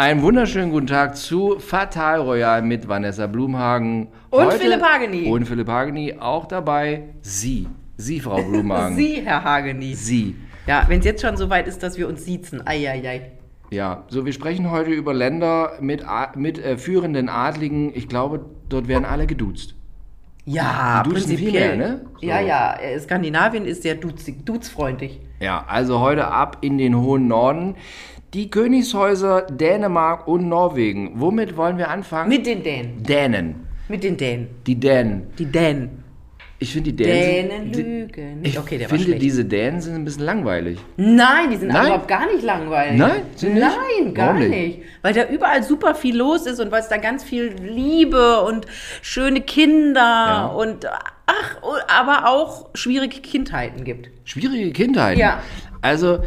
Einen wunderschönen guten Tag zu Fatal Royal mit Vanessa Blumhagen. Und Philipp Hageni. Und Philipp Hageni auch dabei. Sie. Sie, Frau Blumhagen. Sie, Herr Hageni. Sie. Ja, wenn es jetzt schon so weit ist, dass wir uns siezen. Eieiei. Ja, so wir sprechen heute über Länder mit, mit äh, führenden Adligen. Ich glaube, dort werden alle geduzt. Ja, Die duzen viel prinzipiell. mehr, ne? So. Ja, ja. äh, Skandinavien ist sehr duzig, duzfreundlich. Ja, also heute ab in den hohen Norden. Die Königshäuser Dänemark und Norwegen. Womit wollen wir anfangen? Mit den Dänen. Dänen. Mit den Dänen. Die Dänen. Die Dänen. Ich finde die Dänen. Dänen sind- lügen. Ich okay, finde, diese Dänen sind ein bisschen langweilig. Nein, die sind Nein? überhaupt gar nicht langweilig. Nein? Sind nicht? Nein, gar nicht? nicht? Weil da überall super viel los ist und weil es da ganz viel Liebe und schöne Kinder und ach, aber auch schwierige Kindheiten gibt. Schwierige Kindheit. Ja. Also,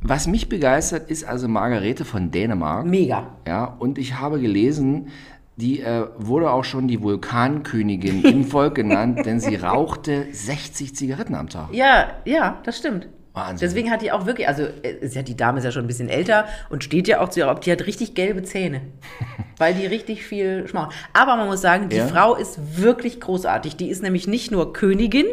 was mich begeistert, ist also Margarete von Dänemark. Mega. Ja, und ich habe gelesen, die äh, wurde auch schon die Vulkankönigin im Volk genannt, denn sie rauchte 60 Zigaretten am Tag. Ja, ja, das stimmt. Wahnsinn. Deswegen hat die auch wirklich, also äh, ist ja, die Dame ist ja schon ein bisschen älter und steht ja auch zu ihr, die hat richtig gelbe Zähne, weil die richtig viel schmaucht. Aber man muss sagen, die Ja. Frau ist wirklich großartig. Die ist nämlich nicht nur Königin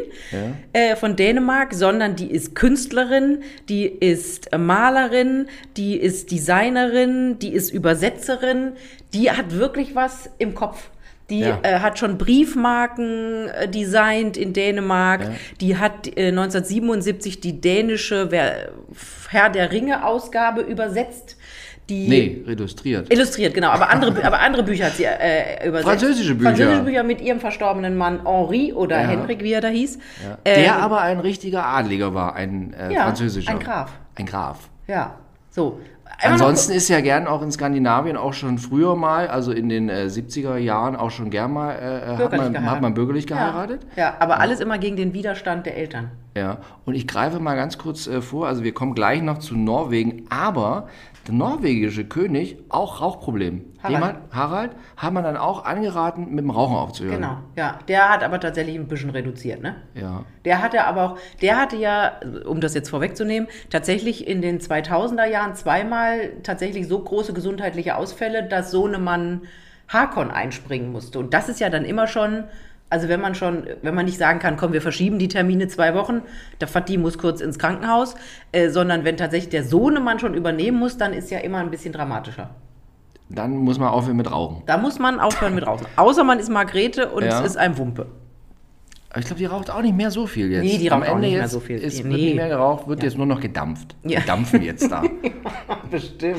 äh, von Dänemark, sondern die ist Künstlerin, die ist äh, Malerin, die ist Designerin, die ist Übersetzerin. Die hat wirklich was im Kopf. Die Ja. äh, hat schon Briefmarken äh, designt in Dänemark. Die hat äh, 1977 die dänische Wer Herr der Ringe Ausgabe übersetzt. Die Nee, illustriert. Illustriert, genau. Aber andere, aber andere Bücher hat sie äh, übersetzt. Französische Bücher. Französische Bücher mit ihrem verstorbenen Mann Henri oder Ja. Henrik, wie er da hieß. Der Ähm, aber ein richtiger Adliger war, ein äh, Ja, französischer. ein Graf. Ein Graf. Ja, so. Ansonsten ist ja gern auch in Skandinavien auch schon früher mal, also in den äh, 70er Jahren auch schon gern mal, äh, hat, Bürgerlich man, hat man bürgerlich Ja. geheiratet. Ja, aber alles immer gegen den Widerstand der Eltern. Ja, und ich greife mal ganz kurz äh, vor, also wir kommen gleich noch zu Norwegen, aber der norwegische König, auch Rauchproblem. Harald. Hat, Harald, hat man dann auch angeraten, mit dem Rauchen aufzuhören. Genau, ja. Der hat aber tatsächlich ein bisschen reduziert, ne? Ja. Der hatte aber auch, der hatte ja, um das jetzt vorwegzunehmen, tatsächlich in den 2000er Jahren zweimal tatsächlich so große gesundheitliche Ausfälle, dass Sohnemann Hakon einspringen musste. Und das ist ja dann immer schon, also wenn man schon, wenn man nicht sagen kann, komm, wir verschieben die Termine zwei Wochen, der Fatih muss kurz ins Krankenhaus, äh, sondern wenn tatsächlich der Sohnemann schon übernehmen muss, dann ist ja immer ein bisschen dramatischer. Dann muss man aufhören mit Rauchen. Da muss man aufhören mit rauchen. Außer man ist Margrete und Ja. es ist ein Wumpe. Aber ich glaube, die raucht auch nicht mehr so viel jetzt. Nee, die Am raucht auch Ende nicht mehr so viel. Ist, Nee. wird nicht mehr geraucht, wird jetzt nur noch gedampft. Ja. Die dampfen jetzt da. Bestimmt.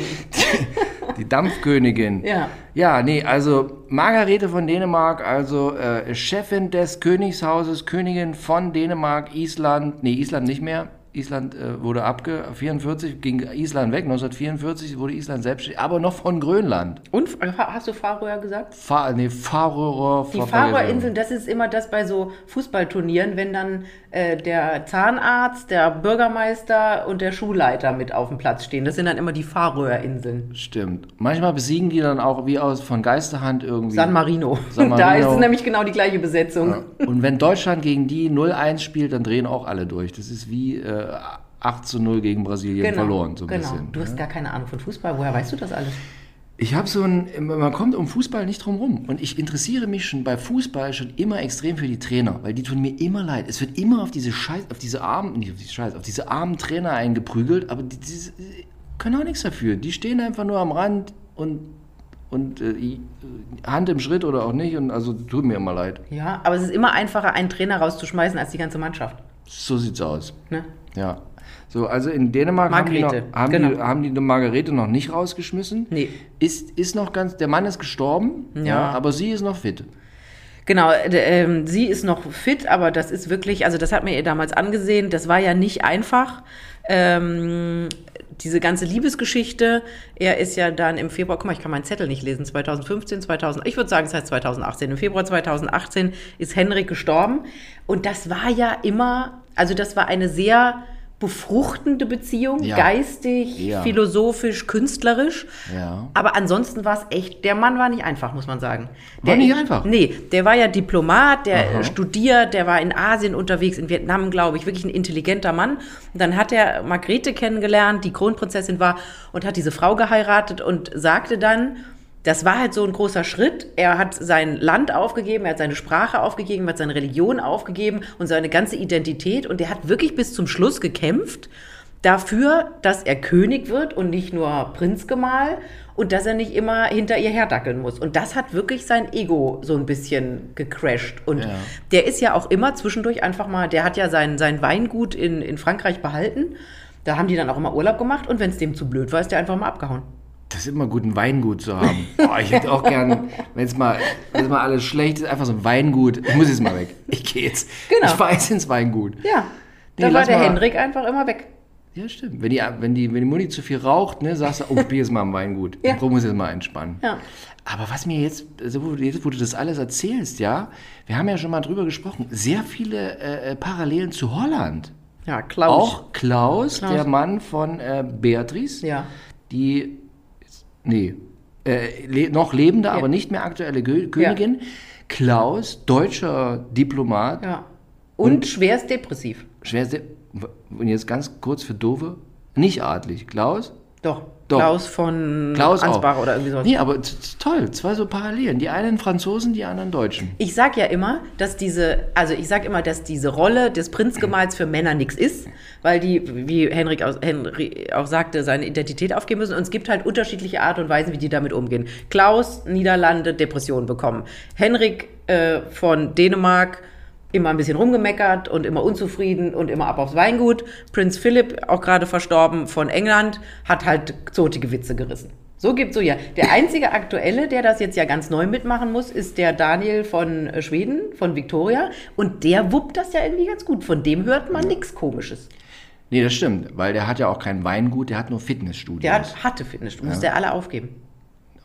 Die Dampfkönigin. Ja. Ja, nee, also Margarete von Dänemark, also äh, Chefin des Königshauses, Königin von Dänemark, Island, nee, Island nicht mehr. Island äh, wurde abge 44 ging Island weg 1944 wurde Island selbstständig, aber noch von Grönland. Und hast du Färöer gesagt? Fa nee, Färöer. Die Färöerinseln, das ist immer das bei so Fußballturnieren, wenn dann äh, der Zahnarzt, der Bürgermeister und der Schulleiter mit auf dem Platz stehen. Das sind dann immer die Färöerinseln. Stimmt. Manchmal besiegen die dann auch wie aus von Geisterhand irgendwie. San Marino. San Da ist Marino. es nämlich genau die gleiche Besetzung. Und wenn Deutschland gegen die 0-1 spielt, dann drehen auch alle durch. Das ist wie äh, 8 zu 0 gegen Brasilien verloren, so ein genau. bisschen. Du hast gar keine Ahnung von Fußball. Woher weißt du das alles? Ich habe so ein, man kommt um Fußball nicht drum rum. Und ich interessiere mich schon bei Fußball schon immer extrem für die Trainer, weil die tun mir immer leid. Es wird immer auf diese Scheiß, auf diese armen, nicht auf diese Scheiß, auf diese armen Trainer eingeprügelt, aber die, die, die können auch nichts dafür. Die stehen einfach nur am Rand und, und äh, Hand im Schritt oder auch nicht. Und also tut mir immer leid. Ja, aber es ist immer einfacher, einen Trainer rauszuschmeißen als die ganze Mannschaft. So sieht's aus. Ne? Ja. So, also in Dänemark haben die, noch, haben, die, genau. haben die eine Margarete noch nicht rausgeschmissen. Nee. Ist, ist noch ganz, der Mann ist gestorben, Ja. aber sie ist noch fit. Genau, äh, ähm, sie ist noch fit, aber das ist wirklich, also das hat mir ihr damals angesehen, das war ja nicht einfach. Ähm, diese ganze Liebesgeschichte, er ist ja dann im Februar, guck mal, ich kann meinen Zettel nicht lesen, 2015, 2000, ich würde sagen, es heißt 2018. Im Februar 2018 ist Henrik gestorben und das war ja immer, also das war eine sehr befruchtende Beziehung, Ja. geistig, Ja. philosophisch, künstlerisch. Ja. Aber ansonsten war es echt, der Mann war nicht einfach, muss man sagen. War der, nicht einfach? Nee, der war ja Diplomat, der Aha. studiert, der war in Asien unterwegs, in Vietnam, glaube ich, wirklich ein intelligenter Mann. Und dann hat er Margrethe kennengelernt, die Kronprinzessin war, und hat diese Frau geheiratet und sagte dann, das war halt so ein großer Schritt. Er hat sein Land aufgegeben, er hat seine Sprache aufgegeben, er hat seine Religion aufgegeben und seine ganze Identität. Und er hat wirklich bis zum Schluss gekämpft dafür, dass er König wird und nicht nur Prinzgemahl und dass er nicht immer hinter ihr herdackeln muss. Und das hat wirklich sein Ego so ein bisschen gecrashed. Und Ja. der ist ja auch immer zwischendurch einfach mal, der hat ja sein, sein Weingut in, in Frankreich behalten. Da haben die dann auch immer Urlaub gemacht und wenn es dem zu blöd war, ist der einfach mal abgehauen. Das ist immer gut, ein Weingut zu haben. Boah, ich hätte auch gern, wenn es mal, wenn's mal alles schlecht ist, einfach so ein Weingut. Ich muss jetzt mal weg. Ich gehe jetzt. Genau. Ich fahre jetzt ins Weingut. Ja, Nee, da war der mal- Henrik einfach immer weg. Ja, stimmt. Wenn die, wenn die, wenn die Mutti zu viel raucht, ne, sagst du, oh, ich bin jetzt mal im Weingut. Ja. Ich muss jetzt mal entspannen. Ja. Aber was mir jetzt, also wo, du- jetzt, wo du das alles erzählst, ja, wir haben ja schon mal drüber gesprochen, sehr viele äh, äh, Parallelen zu Holland. Ja, Klaus. Auch Klaus, Klaus. der Mann von äh, Beatrice, Ja. die, nee, äh, le noch lebende, aber nicht mehr aktuelle Gö Königin. Klaus, deutscher Diplomat, Ja. Und, schwerst depressiv. schwer, sehr- und jetzt ganz kurz für Dove, nicht adlig. Klaus? Doch. Doch. Klaus von Klaus Ansbach oder irgendwie sowas. Nee, aber toll, zwei so Parallelen. Die einen Franzosen, die anderen Deutschen. Ich sag ja immer, dass diese, also ich sag immer, dass diese Rolle des Prinzgemahls für Männer nichts ist, weil die, wie Henrik, aus, Henry auch sagte, seine Identität aufgeben müssen. Und es gibt halt unterschiedliche Art und Weisen, wie die damit umgehen. Klaus, Niederlande, Depressionen bekommen. Henrik äh, von Dänemark, immer ein bisschen rumgemeckert und immer unzufrieden und immer ab aufs Weingut. Prinz Philipp, auch gerade verstorben, von England, hat halt zotige Witze gerissen. So gibt's so ja. Der einzige aktuelle, der das jetzt ja ganz neu mitmachen muss, ist der Daniel von äh, Schweden, von Victoria. Und der wuppt das ja irgendwie ganz gut. Von dem hört man nichts Komisches. Nee, das stimmt, weil der hat ja auch kein Weingut, der hat nur Fitnessstudios. Der hat, hatte Fitnessstudios, muss der alle aufgeben.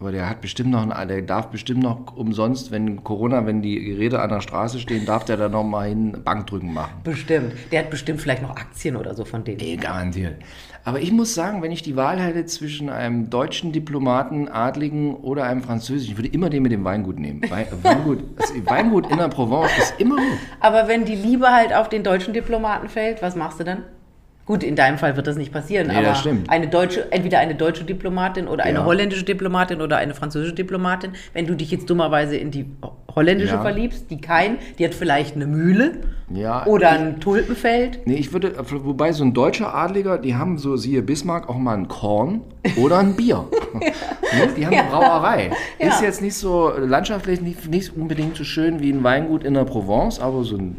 Aber der hat bestimmt noch, der darf bestimmt noch umsonst, wenn Corona, wenn die Geräte an der Straße stehen, darf der da noch mal hin Bankdrücken machen. Bestimmt. Der hat bestimmt vielleicht noch Aktien oder so von denen. Nee, garantiert. Aber ich muss sagen, wenn ich die Wahl hätte zwischen einem deutschen Diplomaten, Adligen oder einem französischen, ich würde immer den mit dem Weingut nehmen. Wein, Weingut, das Weingut in der Provence ist immer gut. Aber wenn die Liebe halt auf den deutschen Diplomaten fällt, was machst du dann? Gut, in deinem Fall wird das nicht passieren, Nee, aber eine deutsche, entweder eine deutsche Diplomatin oder eine Ja. holländische Diplomatin oder eine französische Diplomatin, wenn du dich jetzt dummerweise in die holländische Ja. verliebst, die kein, die hat vielleicht eine Mühle Ja, oder ein Tulpenfeld. Nee, ich würde, wobei so ein deutscher Adliger, die haben so, siehe Bismarck, auch mal ein Korn oder ein Bier. ne? Die haben eine Brauerei. Ist jetzt nicht so landschaftlich nicht, nicht unbedingt so schön wie ein Weingut in der Provence, aber so ein,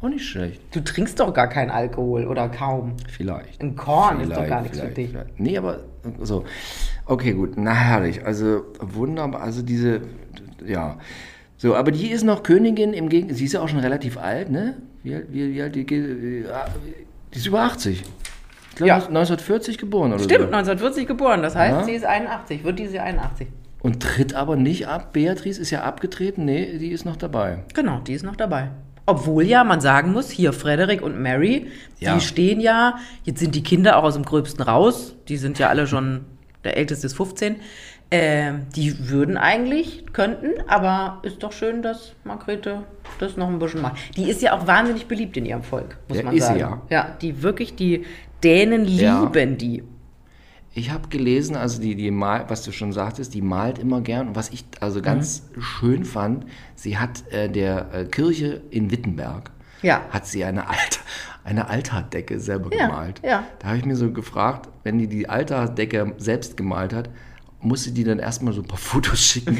auch nicht schlecht. Du trinkst doch gar keinen Alkohol oder kaum. Vielleicht. Ein Korn ist doch Vielleicht, gar nichts für vielleicht, dich. vielleicht. Nee, aber so. Okay, gut. Na herrlich. Also wunderbar. Also diese, ja. So, aber die ist noch Königin im Gegenteil. Sie ist ja auch schon relativ alt, ne? Wie, wie, wie alt die, die ist über 80. Ich glaube, Ja. 1940 geboren oder Stimmt, so. 1940 geboren, das heißt, Ja. sie ist 81, wird diese Jahr 81. Und tritt aber nicht ab. Beatrice ist ja abgetreten. Nee, die ist noch dabei. Genau, die ist noch dabei. Obwohl ja, man sagen muss, hier Frederick und Mary, Ja. die stehen ja, jetzt sind die Kinder auch aus dem Gröbsten raus, die sind ja alle schon, der älteste ist 15, ähm, die würden eigentlich, könnten, aber ist doch schön, dass Margrethe das noch ein bisschen macht. Die ist ja auch wahnsinnig beliebt in ihrem Volk, muss Ja, man sagen. ja. ja, die wirklich, die Dänen lieben die. Ich habe gelesen, also die, die mal, was du schon sagtest, die malt immer gern. Und was ich also ganz Mhm. schön fand, sie hat äh, der äh, Kirche in Wittenberg, Ja. hat sie eine, Alt, eine Altarendecke selber Ja, gemalt. ja. Da habe ich mir so gefragt, wenn die die Altardecke selbst gemalt hat, musste die dann erstmal so ein paar Fotos schicken,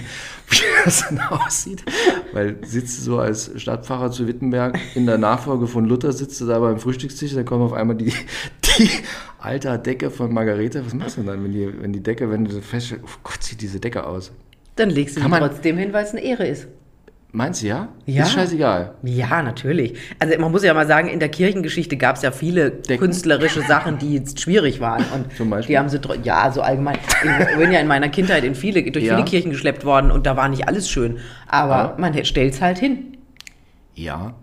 wie das dann aussieht. Weil sitzt du so als Stadtpfarrer zu Wittenberg in der Nachfolge von Luther, sitzt du da beim Frühstückstisch, da kommt auf einmal die, die Altardecke von Margarete. Was machst du denn dann, wenn die, wenn die Decke, wenn du so feststellst, oh Gott, sieht diese Decke aus? Dann legst du sie trotzdem hin, weil es eine Ehre ist. Meinst du ja? Ja. Ist scheißegal. Ja, natürlich. Also man muss ja mal sagen, in der Kirchengeschichte gab es ja viele künstlerische Sachen, die jetzt schwierig waren. Und Zum Beispiel? die haben sie ja so allgemein. Ich bin ja in meiner Kindheit in viele, durch Ja. viele Kirchen geschleppt worden und da war nicht alles schön. Aber Ja. man stellt es halt hin. Ja,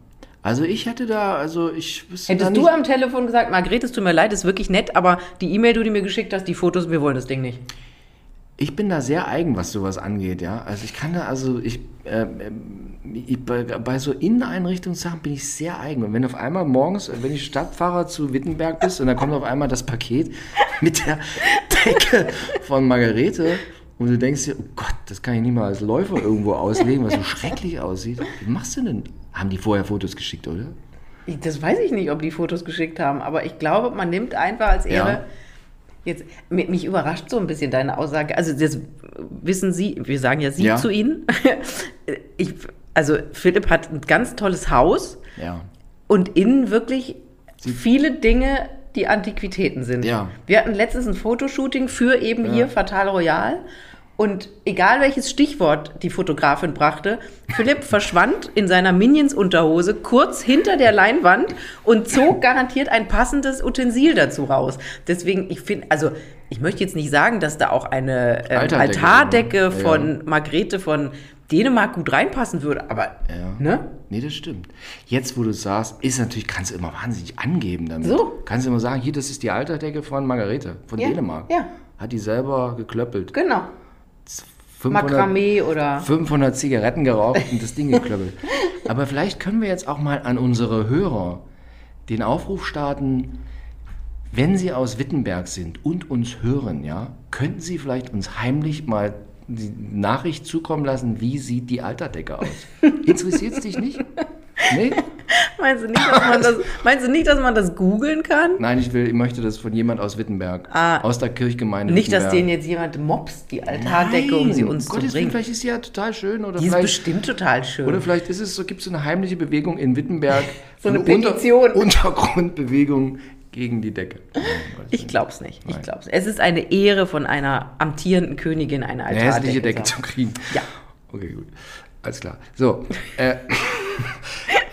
Also ich hätte da, also ich wüsste Hättest du am Telefon gesagt, Margret, es tut mir leid, ist wirklich nett, aber die E-Mail, die du mir geschickt hast, die Fotos, wir wollen das Ding nicht. Ich bin da sehr eigen, was sowas angeht, ja. Also ich kann da, also ich, ähm, ich bei, bei so Inneneinrichtungssachen bin ich sehr eigen. Und wenn auf einmal morgens, wenn ich Stadtfahrer zu Wittenberg bist und dann kommt auf einmal das Paket mit der Decke von Margarete und du denkst dir, oh Gott, das kann ich nicht mal als Läufer irgendwo auslegen, was so schrecklich aussieht. Wie machst du denn? Haben die vorher Fotos geschickt, oder? Das weiß ich nicht, ob die Fotos geschickt haben, aber ich glaube, man nimmt einfach als Ehre. Ja. Jetzt, mi- mich überrascht so ein bisschen deine Aussage. Also, das wissen Sie, wir sagen ja Sie Ja. zu Ihnen. Ich, also, Philipp hat ein ganz tolles Haus Ja. und innen wirklich viele Dinge, die Antiquitäten sind. Ja. Wir hatten letztens ein Fotoshooting für eben hier Fatal Royal. Und egal welches Stichwort die Fotografin brachte, Philipp verschwand in seiner Minions-Unterhose kurz hinter der Leinwand und zog garantiert ein passendes Utensil dazu raus. Deswegen, ich finde, also ich möchte jetzt nicht sagen, dass da auch eine ähm, Altardecke Altardecke drin, ja. von Margrethe von Dänemark gut reinpassen würde, aber Ja. ne? Nee, das stimmt. Jetzt, wo du es sagst, ist natürlich, kannst du immer wahnsinnig angeben damit. So. Kannst du immer sagen, hier, das ist die Alterdecke von Margarete, von Ja, Dänemark. ja. Hat die selber geklöppelt. Genau. 500, Makramee oder 500 Zigaretten geraucht und das Ding geklöppelt. Aber vielleicht können wir jetzt auch mal an unsere Hörer den Aufruf starten, wenn Sie aus Wittenberg sind und uns hören, ja, könnten Sie vielleicht uns heimlich mal die Nachricht zukommen lassen, wie sieht die Alterdecke aus? Interessiert es dich nicht? Nee? Meinst du nicht, dass man das, meinst du nicht, dass man das googeln kann? Nein, ich will, ich möchte das von jemand aus Wittenberg, Ah. aus der Kirchgemeinde Nicht, dass Wittenberg. denen jetzt jemand mobst, die Altardecke, um sie Nein, uns Gottes zu bringen. vielleicht ist sie ja total schön oder Die ist bestimmt total schön. Oder vielleicht ist es so, gibt es so eine heimliche Bewegung in Wittenberg. So eine Unter- Petition. Untergrundbewegung gegen die Decke. Nein, ich nicht. glaub's nicht. Ich Nein. glaub's. Es ist eine Ehre von einer amtierenden Königin, eine Eine Altardecke. hässliche Decke zu zu kriegen. Ja. Okay, gut. Alles klar. So. Äh,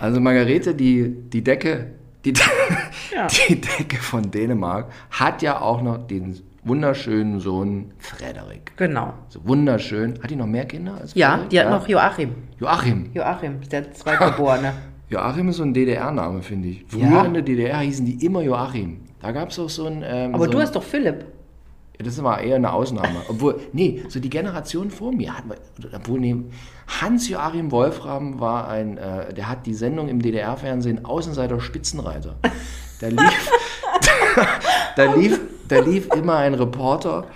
also Margarete, die, die Decke, die, Ja. die Decke von Dänemark hat ja auch noch den wunderschönen Sohn Frederik. Genau. So wunderschön. Hat die noch mehr Kinder als Ja, Frederik? die hat noch Joachim. Joachim. Joachim der Zweitgeborene. Joachim ist so ein DDR-Name, finde ich. Früher Ja? in der DDR hießen die immer Joachim. Da gab es auch so ein. Ähm, Aber so du hast doch Philipp. Ja, das war eher eine Ausnahme. Obwohl, nee, so die Generation vor mir hat, obwohl, nee, Hans-Joachim Wolfram war ein, äh, der hat die Sendung im DDR-Fernsehen Außenseiter Spitzenreiter. Da lief, da, lief, da lief immer ein Reporter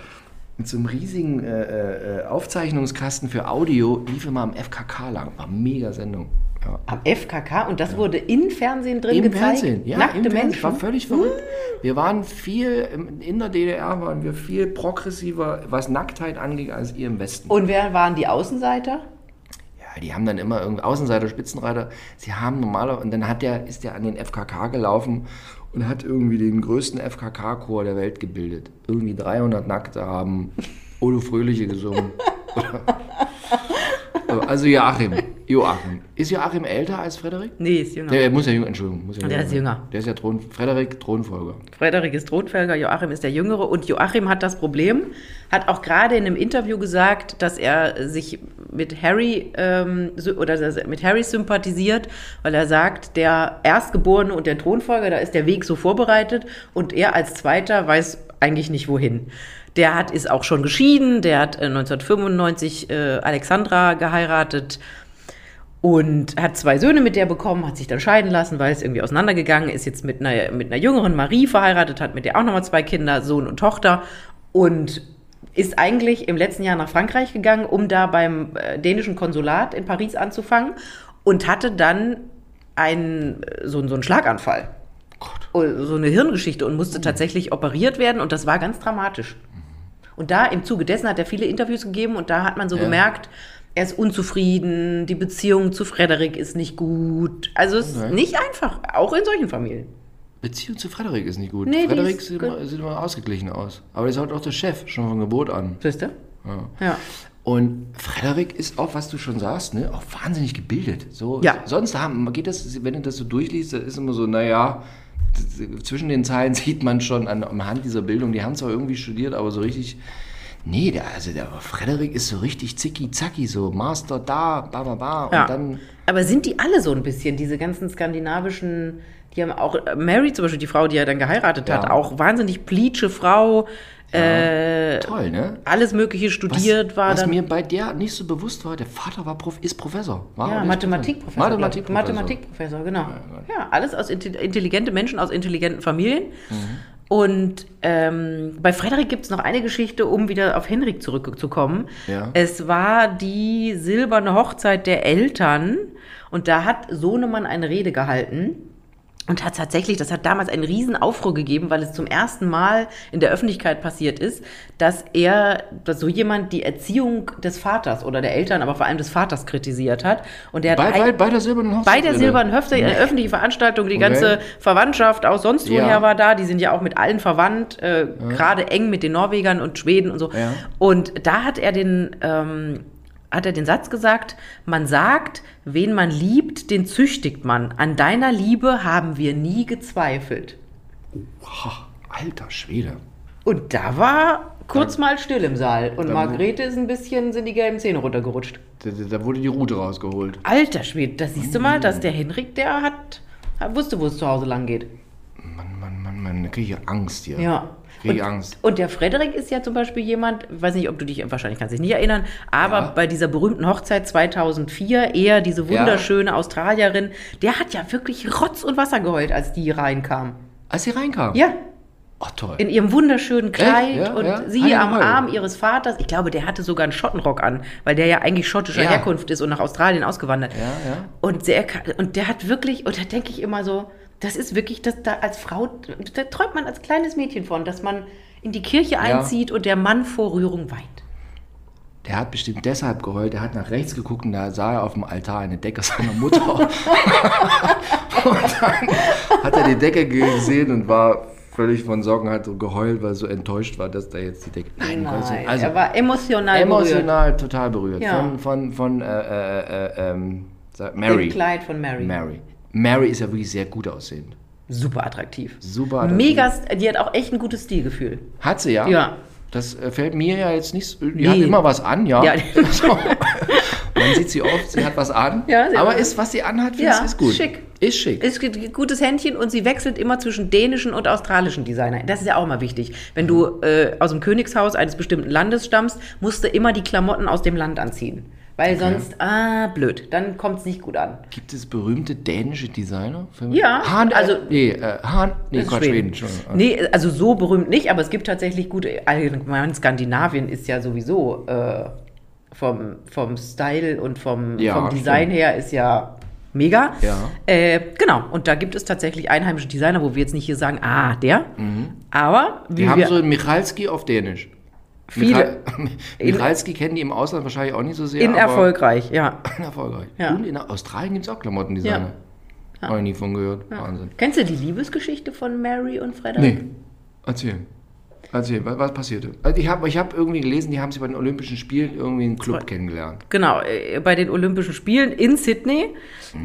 mit so einem riesigen äh, äh, Aufzeichnungskasten für Audio, lief immer am FKK lang. War mega Sendung. Ja. Am FKK und das wurde im Fernsehen drin Im gezeigt. Fernsehen, ja, Nackte im Fernsehen. Menschen. War völlig verrückt. Wir waren viel, in der DDR waren wir viel progressiver, was Nacktheit angeht, als ihr im Westen. Und wer waren die Außenseiter? Ja, die haben dann immer irgendwie Außenseiter, Spitzenreiter. Sie haben normaler und dann hat der, ist der an den FKK gelaufen und hat irgendwie den größten FKK-Chor der Welt gebildet. Irgendwie 300 Nackte haben Odo Fröhliche gesungen. So, also Joachim, Joachim. Ist Joachim älter als Frederik? Nee, ist jünger. Der, muss ja jünger, Entschuldigung. Muss ja Der ist jünger. Der ist ja Thron, Frederik, Thronfolger. Frederik ist Thronfolger, Joachim ist der Jüngere und Joachim hat das Problem, hat auch gerade in einem Interview gesagt, dass er sich mit Harry ähm, oder dass er mit Harry sympathisiert, weil er sagt, der Erstgeborene und der Thronfolger, da ist der Weg so vorbereitet und er als Zweiter weiß eigentlich nicht wohin. Der hat ist auch schon geschieden, der hat äh, 1995 äh, Alexandra geheiratet und hat zwei Söhne mit der bekommen, hat sich dann scheiden lassen, weil es irgendwie auseinandergegangen ist, jetzt mit einer, mit einer jüngeren Marie verheiratet, hat mit der auch nochmal zwei Kinder, Sohn und Tochter und ist eigentlich im letzten Jahr nach Frankreich gegangen, um da beim äh, dänischen Konsulat in Paris anzufangen und hatte dann einen, äh, so, so einen Schlaganfall. Oh, So eine Hirngeschichte und musste tatsächlich operiert werden und das war ganz dramatisch. Und da im Zuge dessen hat er viele Interviews gegeben und da hat man so Ja. gemerkt, er ist unzufrieden, die Beziehung zu Frederik ist nicht gut. Also es ist Okay. nicht einfach, auch in solchen Familien. Beziehung zu Frederik ist nicht gut. Nee, Frederik ist sieht gut. immer, sieht immer ausgeglichen aus. Aber der ist halt auch der Chef, schon von Geburt an. Siehst du? Ja. Ja. Und Frederik ist auch, was du schon sagst, ne, auch wahnsinnig gebildet. So, Ja. Sonst haben, geht das, wenn du das so durchliest, das ist immer so, naja, zwischen den Zeilen sieht man schon an, anhand dieser Bildung, die haben zwar irgendwie studiert, aber so richtig, Nee, der, also der Frederik ist so richtig zicki-zacki, so Master da, ba, ba, ba. Ja. Und dann, Aber sind die alle so ein bisschen, diese ganzen skandinavischen, die haben auch, äh, Mary zum Beispiel, die Frau, die er dann geheiratet hat, Ja. auch wahnsinnig pleatsche Frau, äh, toll, ne? alles Mögliche Was, studiert war was dann. mir bei der nicht so bewusst war, der Vater war Prof, ist Professor. War ja, Mathematikprofessor. Mathematikprofessor. Mathematikprofessor, genau. Ja, alles aus intelli- intelligente Menschen aus intelligenten Familien. Und ähm, bei Frederik gibt es noch eine Geschichte, um wieder auf Henrik zurückzukommen. Ja. Es war die silberne Hochzeit der Eltern und da hat Sohnemann eine Rede gehalten. Und hat tatsächlich, das hat damals einen riesen Aufruhr gegeben, weil es zum ersten Mal in der Öffentlichkeit passiert ist, dass er, dass so jemand die Erziehung des Vaters oder der Eltern, aber vor allem des Vaters kritisiert hat. Und der hat Bei, ein- bei, bei der silbernen Hochzeit? bei der? Silbernen Hochzeit, eine öffentliche Veranstaltung, die Okay. ganze Verwandtschaft aus sonst woher Ja. war da, die sind ja auch mit allen verwandt, äh, gerade eng mit den Norwegern und Schweden und so. Ja. Und da hat er den, ähm, hat er den Satz gesagt, man sagt, wen man liebt, den züchtigt man. An deiner Liebe haben wir nie gezweifelt. Ha, alter Schwede. Und da war kurz mal still im Saal. Und Da- Margarete ist ein bisschen, sind die gelben Zähne runtergerutscht. Da, da da wurde die Route rausgeholt. Alter Schwede, da siehst du mal, dass der Henrik, der hat, hat wusste, wo es zu Hause lang geht. Mann, Mann, Mann, Mann, da kriege ich Angst hier. Ja. Und, Angst. und der Frederik ist ja zum Beispiel jemand, weiß nicht, ob du dich, wahrscheinlich kannst dich nicht erinnern, aber Ja. bei dieser berühmten Hochzeit 2004, er, diese Ja. wunderschöne Australierin, der hat ja wirklich Rotz und Wasser geheult, als die reinkam. Als sie reinkam? Ja, Oh, toll. in ihrem wunderschönen Kleid Ja, und ja. sie am geheult? Arm ihres Vaters. Ich glaube, der hatte sogar einen Schottenrock an, weil der ja eigentlich schottischer Ja. Herkunft ist und nach Australien ausgewandert. Ja, ja. Und der, und der hat wirklich, und da denke ich immer so, das ist wirklich, das da als Frau, da träumt man als kleines Mädchen von, dass man in die Kirche einzieht und der Mann vor Rührung weint. Der hat bestimmt deshalb geheult. Der hat nach rechts geguckt und da sah er auf dem Altar eine Decke seiner Mutter. und dann hat er die Decke gesehen und war völlig von Sorgen, hat so geheult, weil er so enttäuscht war, dass da jetzt die Decke. Nein, Willen. also er war emotional, berührt. emotional total berührt. Ja. Von, von, von äh, äh, äh, ähm, sag- Dem Mary. Kleid von Mary. Mary. Mary ist ja wirklich sehr gut aussehend. Super attraktiv. Super attraktiv. Mega, die hat auch echt ein gutes Stilgefühl. Hat sie ja? Ja. Das äh, fällt mir ja jetzt nicht. so- Die Nee. hat immer was an, ja. Ja. So. Man sieht sie oft, sie hat was an. Ja, aber ist, was sie anhat, finde Ja, ist gut. schick. Ist schick. Ist ein gutes Händchen und sie wechselt immer zwischen dänischen und australischen Designer. Das ist ja auch mal wichtig. Wenn du äh, aus dem Königshaus eines bestimmten Landes stammst, musst du immer die Klamotten aus dem Land anziehen. Weil sonst, ah, blöd, dann kommt es nicht gut an. Gibt es berühmte dänische Designer? Für Ja, Hahn, also- also. Nee, äh, Hahn. Nee, Quatsch, Schweden. Schweden. schon. Nee, also so berühmt nicht, aber es gibt tatsächlich gute. Allgemein Skandinavien ist ja sowieso äh, vom, vom Style und vom, Ja, vom Design her ist ja mega. Ja. Äh, genau, und da gibt es tatsächlich einheimische Designer, wo wir jetzt nicht hier sagen, ah, der. Aber wie Die haben wir, so Michalski auf Dänisch. Viele. Michal Michalski kennen die im Ausland wahrscheinlich auch nicht so sehr. in erfolgreich, ja. erfolgreich. Ja. Und in Australien gibt es auch Klamottendesigner. Habe ich nie von gehört. Wahnsinn. Kennst du die Liebesgeschichte von Mary und Frederick? Nee. Erzähl. Erzähl, was, was passierte? Also ich habe ich hab irgendwie gelesen, die haben sich bei den Olympischen Spielen irgendwie einen Club kennengelernt. Genau, äh, bei den Olympischen Spielen in Sydney.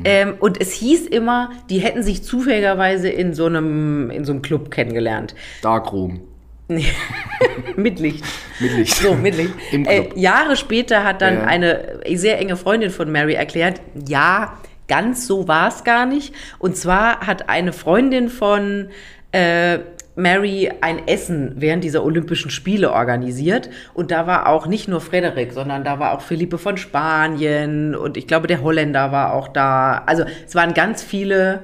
Ähm, und es hieß immer, die hätten sich zufälligerweise in so einem, in so einem Club kennengelernt. Darkroom. Nee. mit Licht. Mit Licht. So, mit Licht. Äh. Jahre später hat dann Ja. eine sehr enge Freundin von Mary erklärt, ja, ganz so war es gar nicht. Und zwar hat eine Freundin von äh, Mary ein Essen während dieser Olympischen Spiele organisiert. Und da war auch nicht nur Frederik, sondern da war auch Philippe von Spanien und ich glaube, der Holländer war auch da. Also es waren ganz viele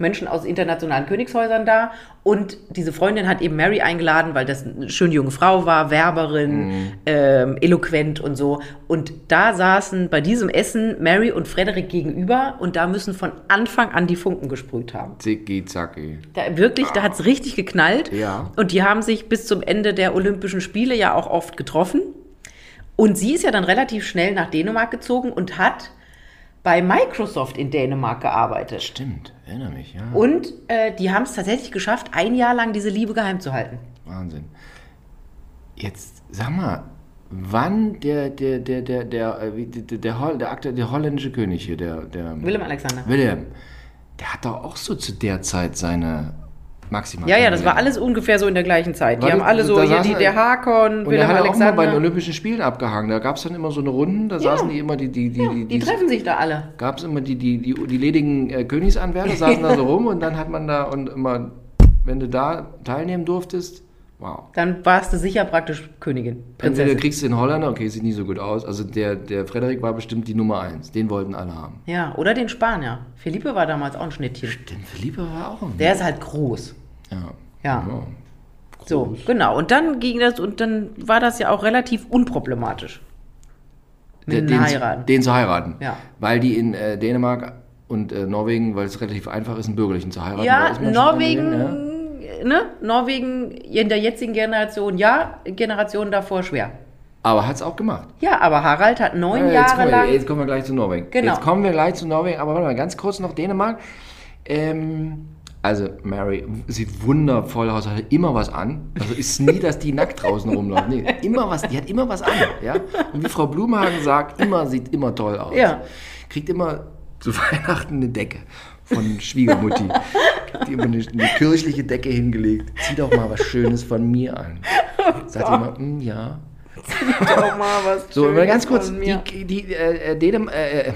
Menschen aus internationalen Königshäusern da. Und diese Freundin hat eben Mary eingeladen, weil das eine schöne junge Frau war, Werberin, ähm, eloquent und so. Und da saßen bei diesem Essen Mary und Frederik gegenüber und da müssen von Anfang an die Funken gesprüht haben. Zicki, zacki. Da wirklich, da hat es richtig geknallt. Ja. Und die haben sich bis zum Ende der Olympischen Spiele ja auch oft getroffen. Und sie ist ja dann relativ schnell nach Dänemark gezogen und hat bei Microsoft in Dänemark gearbeitet. Stimmt, erinnere mich, ja. Und äh, die haben es tatsächlich geschafft, ein Jahr lang diese Liebe geheim zu halten. Wahnsinn. Jetzt sag mal, wann der, der, der, der, der, äh, der, der, der, Akte- der holländische König hier, der, der Willem Alexander. Wilhelm, der hat doch auch so zu der Zeit seine maximal. Ja, ja, das war kennengelernt. alles ungefähr so in der gleichen Zeit. Die War haben das- alle so hier die, er- der Hakon, Und er Wilhelm hat auch mal bei den Alexander. Olympischen Spielen abgehangen. Da gab es dann immer so eine Runden, da saßen die immer die, die, die, Ja, die, die treffen sich da alle. gab es immer die, die, die, die ledigen äh, Königsanwärter, saßen da so rum und dann hat man da und immer, wenn du da teilnehmen durftest, wow. Dann warst du sicher praktisch Königin, Entweder Prinzessin. kriegst du den Holländer, okay, sieht nicht so gut aus. Also der, der Frederik war bestimmt die Nummer eins. Den wollten alle haben. Ja, oder den Spanier. Felipe war damals auch ein Schnittchen. Den Philippe war auch ein. Der ist halt groß. Ja. Ja. Groß. So, genau. Und dann ging das und dann war das ja auch relativ unproblematisch. Mit Den, den, Heiraten. den zu heiraten. Ja. Weil die in äh, Dänemark und äh, Norwegen, weil es relativ einfach ist, einen Bürgerlichen zu heiraten. Ja, Norwegen, ja. ne? Norwegen in der jetzigen Generation ja, Generation davor schwer. Aber hat es auch gemacht. Ja, aber Harald hat neun Ja, jetzt, Jahre kommen wir, lang. jetzt kommen wir gleich zu Norwegen. Genau. Jetzt kommen wir gleich zu Norwegen, aber warte mal, ganz kurz noch Dänemark. Ähm, also Mary sieht wundervoll aus, hat immer was an. Also ist nie, dass die nackt draußen rumläuft. Nee, immer was, die hat immer was an. Ja? Und wie Frau Blumhagen sagt, immer sieht immer toll aus. Ja. Kriegt immer zu Weihnachten eine Decke von Schwiegermutti. Kriegt die immer eine, eine kirchliche Decke hingelegt. Zieh doch mal was Schönes von mir an. Sagt die immer, "Mm, ja. Auch mal was So, Schönes mal ganz kurz, von die, mir. die äh, äh, Dänem, äh,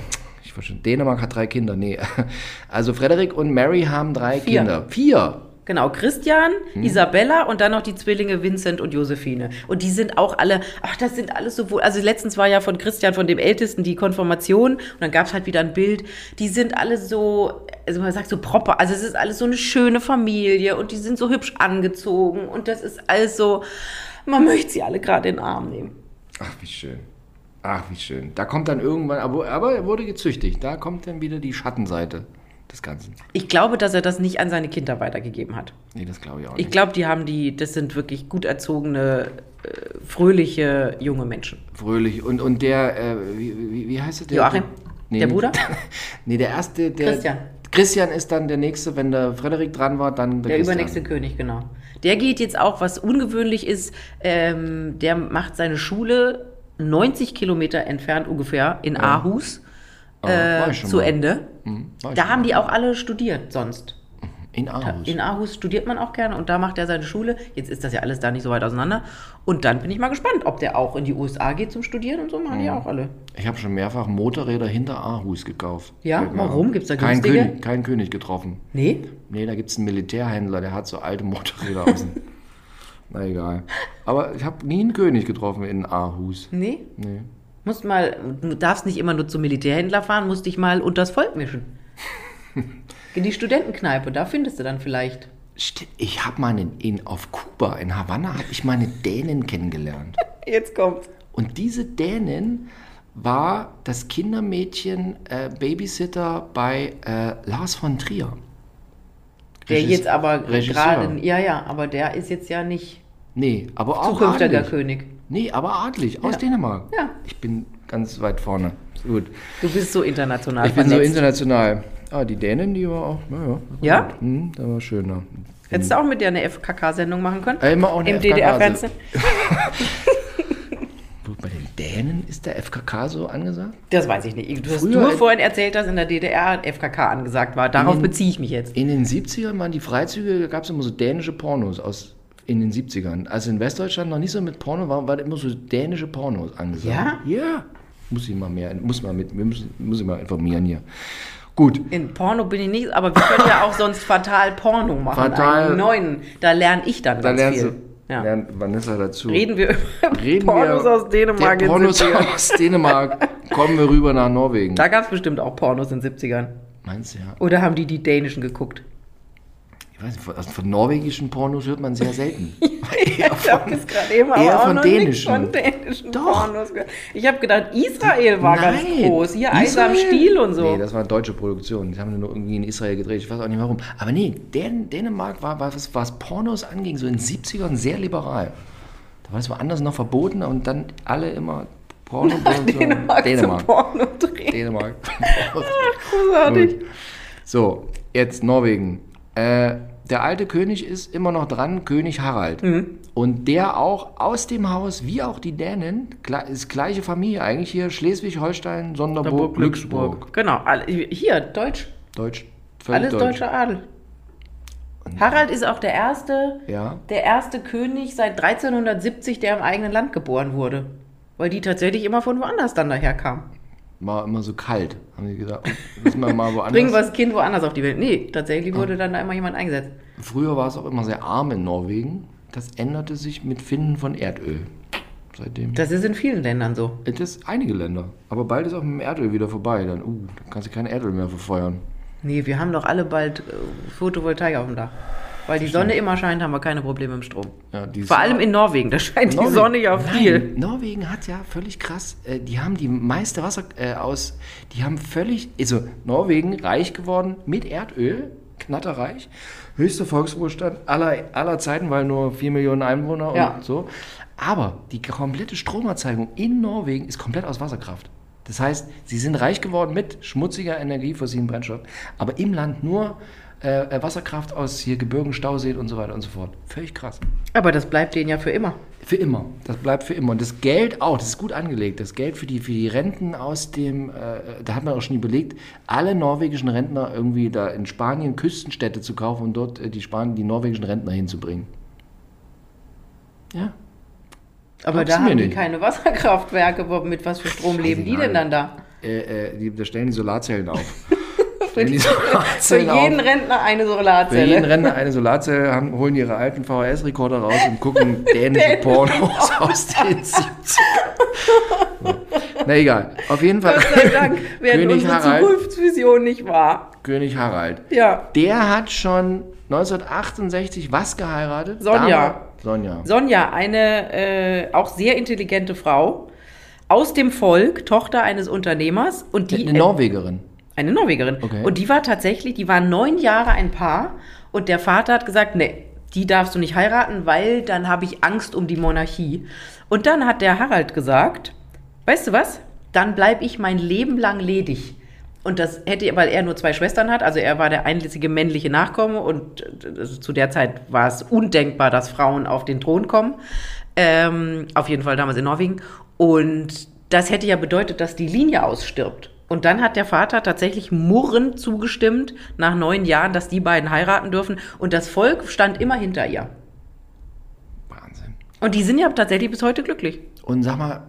ich weiß schon, Dänemark hat drei Kinder, nee. Also Frederik und Mary haben drei Vier. Kinder. Vier. Genau, Christian, Hm. Isabella und dann noch die Zwillinge Vincent und Josephine. Und die sind auch alle, ach, das sind alles so wohl. Also letztens war ja von Christian, von dem Ältesten, die Konfirmation. Und dann gab es halt wieder ein Bild. Die sind alle so, also man sagt so proper. Also es ist alles so eine schöne Familie und die sind so hübsch angezogen. Und das ist alles so, man möchte sie alle gerade in den Arm nehmen. Ach, wie schön. Ach, wie schön. Da kommt dann irgendwann, aber, aber er wurde gezüchtigt. Da kommt dann wieder die Schattenseite des Ganzen. Ich glaube, dass er das nicht an seine Kinder weitergegeben hat. Nee, das glaube ich auch Ich nicht. glaube, die haben die, das sind wirklich gut erzogene, äh, fröhliche junge Menschen. Fröhlich. Und, und der, äh, wie, wie, wie heißt der? Joachim? Der Bruder? nee, der erste, der. Christian. Christian ist dann der nächste, wenn der Frederik dran war, dann der, Der Christian. übernächste König, genau. Der geht jetzt auch, was ungewöhnlich ist, ähm, der macht seine Schule 90 Kilometer entfernt ungefähr in Aarhus Ah, äh, zu mal. Ende. Hm, Da haben mal. die auch alle studiert sonst. In Aarhus. In Aarhus studiert man auch gerne und da macht er seine Schule. Jetzt ist das ja alles da nicht so weit auseinander. Und dann bin ich mal gespannt, ob der auch in die USA geht zum Studieren und so machen die auch alle. Ich habe schon mehrfach Motorräder hinter Aarhus gekauft. Ja? Warum? auf. Gibt's da kein günstige? König, kein König getroffen. Nee? Nee, da gibt es einen Militärhändler, der hat so alte Motorräder aus. Na egal. Aber ich habe nie einen König getroffen in Aarhus. Nee? Nee. Musst mal, du darfst nicht immer nur zum Militärhändler fahren, musst dich mal unters Volk mischen. In die Studentenkneipe, da findest du dann vielleicht. Sti- Ich habe mal in, in, auf Kuba, in Havanna, habe ich mal eine Dänin kennengelernt. Jetzt kommt's. Und diese Dänin war das Kindermädchen äh, Babysitter bei äh, Lars von Trier. Der Regis- jetzt aber gerade, ja, ja, aber der ist jetzt ja nicht Nee, aber auch zukünftiger adelig. König. Nee, aber adlig, aus Ja. Dänemark. Ja. Ich bin ganz weit vorne. Gut. Du bist so international Ich bin so vernetzt. international. Ah, die Dänen, die war auch, naja. Ja? Hm, da war schöner. Hättest du auch mit dir eine FKK-Sendung machen können? Äh, immer auch eine Im DDR-Fernsehen? Bei den Dänen ist der FKK so angesagt? Das weiß ich nicht. Du hast Früher- nur vorhin erzählt, dass in der DDR FKK angesagt war. Darauf beziehe ich mich jetzt. In den 70ern waren die Freizüge, da gab es immer so dänische Pornos aus in den 70ern. Als in Westdeutschland noch nicht so mit Porno war, war immer so dänische Pornos angesagt. Ja? Ja. Muss ich mal mehr, muss mal mit, müssen, muss ich mal informieren hier. Gut. In Porno bin ich nicht, aber wir können ja auch sonst fatal Porno machen. Fatal- Einen neuen. Da lerne ich dann Da ganz lernst viel. du, ja. lernt Vanessa dazu. Reden wir über Reden Pornos wir, aus Dänemark der Pornos 70ern. aus Dänemark. Kommen wir rüber nach Norwegen. Da gab es bestimmt auch Pornos in 70ern. Meinst du ja? Oder haben die die dänischen geguckt? Nicht, von, also von norwegischen Pornos hört man sehr selten. Ich habe jetzt gerade eben eher aber auch von noch dänischen. von dänischen Doch. Pornos gehört. Ich habe gedacht, Israel war ganz Nein. groß. Hier Eis am Israel? Stiel und so. Nee, das war eine deutsche Produktion. Die haben nur irgendwie in Israel gedreht. Ich weiß auch nicht warum. Aber nee, Dän Dänemark war, was, was Pornos anging, so in den 70ern sehr liberal. Da war es woanders noch verboten und dann alle immer Porno. Dänemark, Dänemark. zum Porno drehen. Dänemark. Großartig. Gut. So, jetzt Norwegen. Äh, der alte König ist immer noch dran, König Harald. Mhm. Und der auch aus dem Haus, wie auch die Dänen, ist gleiche Familie eigentlich hier, Schleswig-Holstein, Sonderburg, Glücksburg. Genau, hier, Deutsch. Deutsch. völlig Alles deutsch. deutscher Adel. Harald ist auch der erste, Ja. der erste König seit 1370, der im eigenen Land geboren wurde. Weil die tatsächlich immer von woanders dann daher kamen. War immer so kalt, haben die gesagt. Müssen wir mal woanders. Bringen wir das Kind woanders auf die Welt. Nee, tatsächlich wurde dann da immer jemand eingesetzt. Früher war es auch immer sehr arm in Norwegen. Das änderte sich mit Finden von Erdöl. Seitdem. Das ist in vielen Ländern so. Das ist einige Länder. Aber bald ist auch mit dem Erdöl wieder vorbei. Dann, uh, dann kannst du kein Erdöl mehr verfeuern. Nee, wir haben doch alle bald äh, Photovoltaik auf dem Dach. Weil die Sonne immer scheint, haben wir keine Probleme im Strom. Ja, Vor allem in Norwegen, da scheint die Norwegen- Sonne ja viel. Nein, Norwegen hat ja völlig krass, äh, die haben die meiste Wasser äh, aus, die haben völlig, also Norwegen reich geworden mit Erdöl, knatterreich, höchster Volkswohlstand aller, aller Zeiten, weil nur 4 Millionen Einwohner Ja. und so. Aber die komplette Stromerzeugung in Norwegen ist komplett aus Wasserkraft. Das heißt, sie sind reich geworden mit schmutziger Energie, fossilen Brennstoff, aber im Land nur äh, Wasserkraft aus hier Gebirgen, Stauseen und so weiter und so fort. Völlig krass. Aber das bleibt denen ja für immer. Für immer. Das bleibt für immer. Und das Geld auch, das ist gut angelegt. Das Geld für die, für die Renten aus dem, äh, da hat man auch schon überlegt, alle norwegischen Rentner irgendwie da in Spanien Küstenstädte zu kaufen und dort äh, die, Span die norwegischen Rentner hinzubringen. Ja. Aber Glaubst da haben die nicht? keine Wasserkraftwerke. Mit was für Strom leben die denn dann da? Äh, äh, die, da stellen die Solarzellen auf. stellen die Für jeden auf. Rentner eine Für jeden Solarzelle. Rentner eine Solarzelle, haben, holen ihre alten VHS-Rekorder raus und gucken dänische Pornos aus den 70ern. So. Na egal, auf jeden Fall. Gott sei Dank werden König unsere Harald. Zukunftsvisionen nicht wahr. König Harald. Ja. Der hat schon 1968 was geheiratet? Sonja. Dame- Sonja. Sonja, eine äh, auch sehr intelligente Frau aus dem Volk, Tochter eines Unternehmers und die Eine Norwegerin. Eine Norwegerin. Okay. Und die war tatsächlich, die war neun Jahre ein Paar und der Vater hat gesagt, nee, die darfst du nicht heiraten, weil dann habe ich Angst um die Monarchie. Und dann hat der Harald gesagt, weißt du was? Dann bleibe ich mein Leben lang ledig. Und das hätte, weil er nur zwei Schwestern hat, also er war der einzige männliche Nachkomme und also zu der Zeit war es undenkbar, dass Frauen auf den Thron kommen. Ähm, auf jeden Fall damals in Norwegen. Und das hätte ja bedeutet, dass die Linie ausstirbt. Und dann hat der Vater tatsächlich murrend zugestimmt, nach neun Jahren, dass die beiden heiraten dürfen. Und das Volk stand immer hinter ihr. Wahnsinn. Und die sind ja tatsächlich bis heute glücklich. Und sag mal,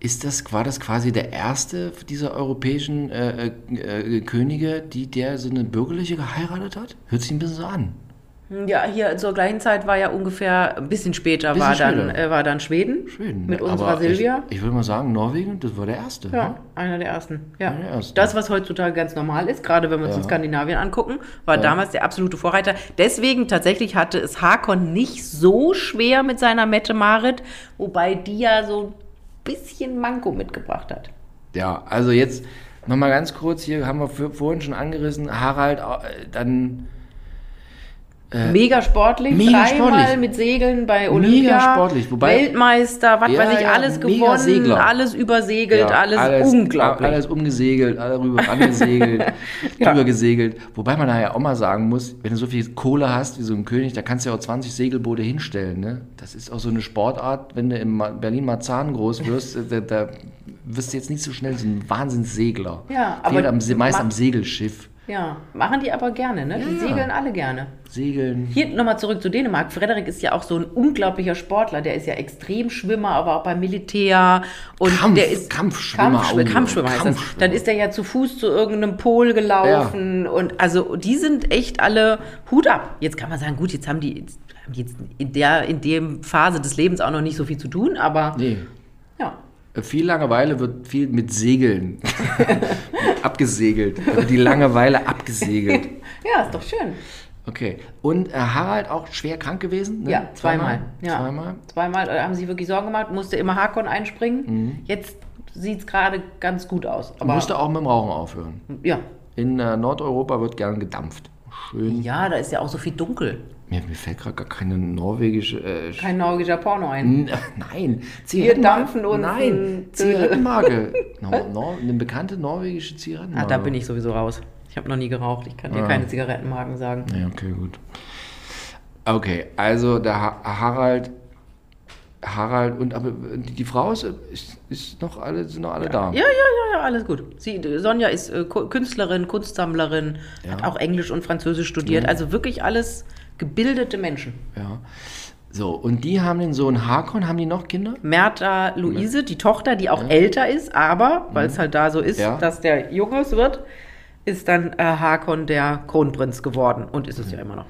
ist das, war das quasi der erste dieser europäischen äh, äh, äh, Könige, die der so eine bürgerliche geheiratet hat? Hört sich ein bisschen so an. Ja, hier zur gleichen Zeit war ja ungefähr ein bisschen später Bisschen war, dann, später. äh, war dann Schweden. Schön. Mit unserer Aber Silvia. Ich, ich würde mal sagen, Norwegen, das war der erste. Ja, ne? einer der ersten. Ja. Einer der ersten. Das, was heutzutage ganz normal ist, gerade wenn wir uns Ja. in Skandinavien angucken, war damals der absolute Vorreiter. Deswegen tatsächlich hatte es Hakon nicht so schwer mit seiner Mette Marit, wobei die ja so ein bisschen Manko mitgebracht hat. Ja, also jetzt nochmal ganz kurz, hier haben wir vorhin schon angerissen, Harald, äh, Mega sportlich, mega dreimal sportlich. mit Segeln bei Olympia. sportlich, wobei- Weltmeister, was Ja, weiß ich, ja, alles mega gewonnen, Segler. alles übersegelt, Ja, alles, unglaublich. Alles umgesegelt, alle rüber angesegelt, Ja. drüber gesegelt. Wobei man da ja auch mal sagen muss, wenn du so viel Kohle hast wie so ein König, da kannst du ja auch 20 Segelboote hinstellen. Ne? Das ist auch so eine Sportart, wenn du in Ma- Berlin-Marzahn groß wirst, da, da wirst du jetzt nicht so schnell so ein Wahnsinnssegler. Ja, aber Fehlt am, Se- meist am Segelschiff. Ja, machen die aber gerne, ne? Die Ja. segeln alle gerne. Segeln. Hier nochmal zurück zu Dänemark. Frederik ist ja auch so ein unglaublicher Sportler. Der ist ja Extremschwimmer, aber auch beim Militär. Und Kampf- der ist Kampfschwimmer Kampfschw auch. Kampfschwimmer heißt das. Kampfschwimmer. Dann ist er ja zu Fuß zu irgendeinem Pol gelaufen. Und also die sind echt alle Hut ab. Jetzt kann man sagen, gut, jetzt haben die, jetzt haben die jetzt in der in dem Phase des Lebens auch noch nicht so viel zu tun, aber Nee. ja. Viel Langeweile wird viel mit Segeln abgesegelt. Die Langeweile abgesegelt. Ja, ist doch schön. Okay. Und äh, Harald auch schwer krank gewesen? Ne? Ja, zweimal. Ja. Zweimal. Zweimal äh, haben sie wirklich Sorgen gemacht, musste immer Hakon einspringen. Mhm. Jetzt sieht es gerade ganz gut aus. Aber Musste auch mit dem Rauchen aufhören. ja. In äh, Nordeuropa wird gern gedampft. Schön. ja, da ist ja auch so viel dunkel. Mir, mir fällt gerade gar keine norwegische. Äh, Kein norwegischer Porno ein. Nein, Zigarettenmarke. dampfen uns Nein, ein- Zigarettenmarke. Nor Nor eine bekannte norwegische Zigarettenmarke. Ah, da bin ich sowieso raus. Ich habe noch nie geraucht. Ich kann dir Ah. keine Zigarettenmarken sagen. Ja, okay, gut. Okay, also der ha Harald Harald und aber die, Frau ist, ist, ist noch alle, sind noch alle da. Ja, ja, ja, ja, alles gut. Sie, Sonja ist äh, Künstlerin, Kunstsammlerin, Ja. hat auch Englisch und Französisch studiert. Also wirklich alles gebildete Menschen. Ja. So, und die haben den Sohn Hakon, haben die noch Kinder? Merta Luise, die Tochter, die auch älter ist, aber, weil es halt da so ist, Mhm. Ja. dass der Junges wird, ist dann äh, Hakon der Kronprinz geworden und ist es ja immer noch.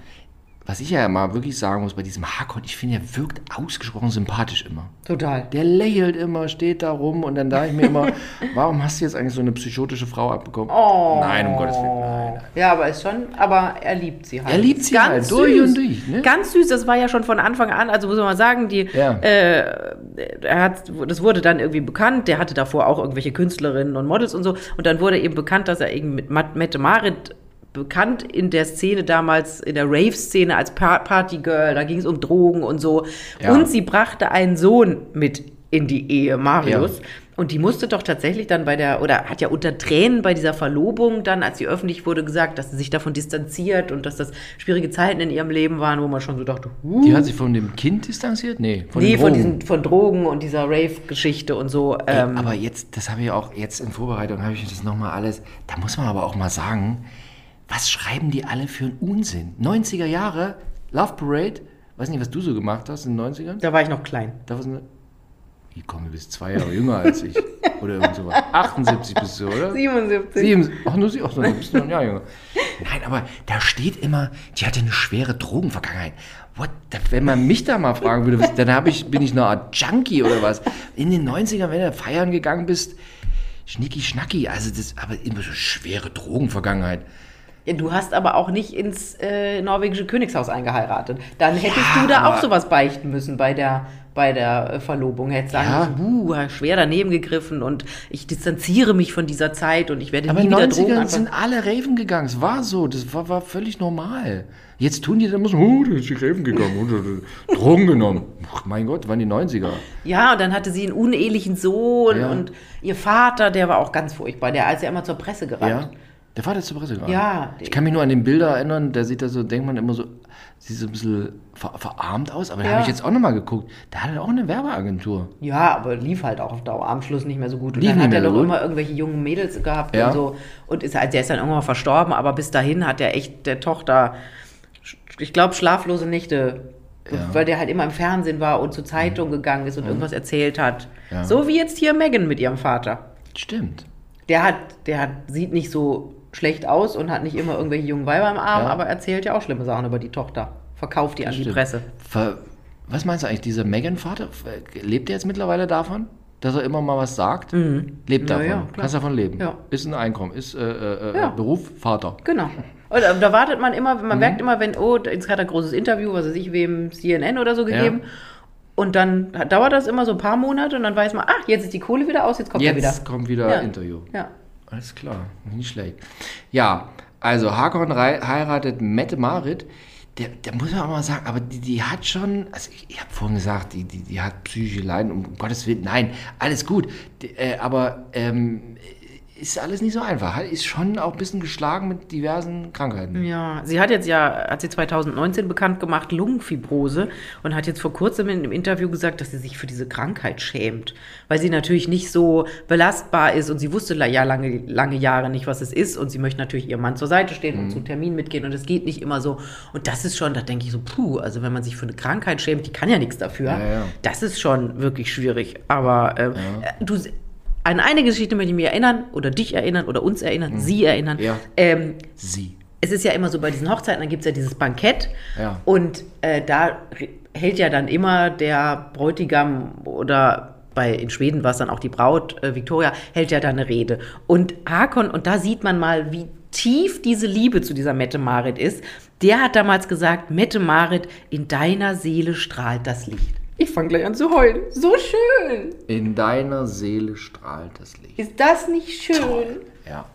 Was ich ja mal wirklich sagen muss bei diesem Hakon, ich finde, er wirkt ausgesprochen sympathisch immer. Total. Der lächelt immer, steht da rum und dann dachte ich mir immer, warum hast du jetzt eigentlich so eine psychotische Frau abbekommen? Oh. Nein, um Gottes Willen, nein. nein. Ja, aber ist schon, aber er liebt sie halt. Er liebt sie Ganz halt, süß. durch und durch, ne? Ganz süß, das war ja schon von Anfang an, also muss man mal sagen, die, Ja. äh, er hat, das wurde dann irgendwie bekannt, der hatte davor auch irgendwelche Künstlerinnen und Models und so, und dann wurde eben bekannt, dass er eben mit Mette Marit bekannt in der Szene damals, in der Rave-Szene als pa Partygirl, da ging es um Drogen und so. Ja. Und sie brachte einen Sohn mit in die Ehe, Marius. Ja. Und die musste doch tatsächlich dann bei der, oder hat ja unter Tränen bei dieser Verlobung dann, als sie öffentlich wurde, gesagt, dass sie sich davon distanziert und dass das schwierige Zeiten in ihrem Leben waren, wo man schon so dachte, huh, Die hat sich von dem Kind distanziert? Nee, von nee, von Drogen. diesen, von Drogen und dieser Rave-Geschichte und so. Ey, Ähm, aber jetzt, das habe ich auch jetzt in Vorbereitung, habe ich das nochmal alles. Da muss man aber auch mal sagen, was schreiben die alle für einen Unsinn? 90er Jahre, Love Parade, weiß nicht, was du so gemacht hast in den 90ern? da war ich noch klein. Da was Wie komm, du bist zwei Jahre jünger als ich. Oder irgend sowas. 78 bist du, oder? 77. Sieben, ach, nur sie, ach, du bist noch ein Jahr jünger. Nein, aber da steht immer, die hatte eine schwere Drogenvergangenheit. What? Wenn man mich da mal fragen würde, dann hab ich, bin ich eine Art Junkie oder was. In den 90ern, wenn du feiern gegangen bist, schnicki schnacki, also das, aber immer so schwere Drogenvergangenheit. Ja, Du hast aber auch nicht ins äh, norwegische Königshaus eingeheiratet. Dann hättest Ja, du da aber- auch sowas beichten müssen bei der, bei der äh, Verlobung. Hättest sagen Ja. müssen, uh, schwer daneben gegriffen und ich distanziere mich von dieser Zeit und ich werde Aber nie in den wieder Drogen 90ern anfangen. sind alle Raven gegangen. Es war so, das war, war völlig normal. Jetzt tun die dann immer so, oh, da ist die Raven gegangen und äh, Drogen genommen. Ach, mein Gott, waren die 90er. Ja, und dann hatte sie einen unehelichen Sohn Ja. und ihr Vater, der war auch ganz furchtbar. Der ist ja immer zur Presse gerannt. Ja, der Vater ist zur Presse gerannt. Ja. Ich kann mich nur an den Bilder erinnern, der sieht da so, denkt man immer so, sieht so ein bisschen ver verarmt aus, aber da Ja. habe ich jetzt auch nochmal geguckt. Der hatte auch eine Werbeagentur. Ja, aber lief halt auch auf Dauer am Schluss nicht mehr so gut. Und Lief dann hat er mehr so immer irgendwelche jungen Mädels gehabt Ja. und so. Und ist, halt- der ist dann irgendwann verstorben, aber bis dahin hat er echt der Tochter, ich glaube, schlaflose Nächte, Ja. Mhm. weil der halt immer im Fernsehen war und zur Zeitung gegangen ist und irgendwas erzählt hat. Ja. So wie jetzt hier Megan mit ihrem Vater. Stimmt. Der hat, der hat, sieht nicht so schlecht aus und hat nicht immer irgendwelche jungen Weiber im Arm, Ja. aber erzählt ja auch schlimme Sachen über die Tochter. Verkauft die an die Stimmt. Presse. Ver was meinst du eigentlich, dieser Megan-Vater, lebt er jetzt mittlerweile davon? Dass er immer mal was sagt? Lebt Ja, davon. ja. Kannst davon leben. Ja. Ist ein Einkommen, ist äh, äh, äh. Beruf, Vater. Genau. Und da, da wartet man immer, Mhm. man merkt immer, wenn, oh, jetzt hat er ein großes Interview, was weiß ich, wem CNN oder so gegeben. Und dann dauert das immer so ein paar Monate und dann weiß man, ach, jetzt ist die Kohle wieder aus, jetzt kommt er wieder. Jetzt kommt wieder Ja. Interview. Ja. Alles klar, nicht schlecht. Ja, also Hakon heiratet Mette Marit. Der, der muss man auch mal sagen, aber die, die hat schon, also ich, ich habe vorhin gesagt, die, die, die hat psychische Leiden, um Gottes Willen, nein, alles gut. Die, äh, aber ähm, ist alles nicht so einfach. Ist schon auch ein bisschen geschlagen mit diversen Krankheiten. Ja, sie hat jetzt ja, hat sie 2019 bekannt gemacht, Lungenfibrose und hat jetzt vor kurzem in einem Interview gesagt, dass sie sich für diese Krankheit schämt, weil sie natürlich nicht so belastbar ist und sie wusste ja lange, lange Jahre nicht, was es ist und sie möchte natürlich ihrem Mann zur Seite stehen Mhm. und zum Termin mitgehen und es geht nicht immer so und das ist schon, da denke ich so, puh, also wenn man sich für eine Krankheit schämt, die kann ja nichts dafür, Ja, ja. das ist schon wirklich schwierig, aber ähm, äh, du... An eine Geschichte möchte ich mich erinnern oder dich erinnern oder uns erinnern, sie erinnern. Mhm. Ja. Ähm, Sie. es ist ja immer so bei diesen Hochzeiten, dann gibt es ja dieses Bankett Ja. und äh, da hält ja dann immer der Bräutigam oder bei in Schweden war es dann auch die Braut, äh, Victoria, hält ja da eine Rede. Und Hakon, und da sieht man mal, wie tief diese Liebe zu dieser Mette Marit ist, der hat damals gesagt, Mette Marit, in deiner Seele strahlt das Licht. Ich fange gleich an zu heulen. So schön. In deiner Seele strahlt das Licht. Ist das nicht schön? Ja.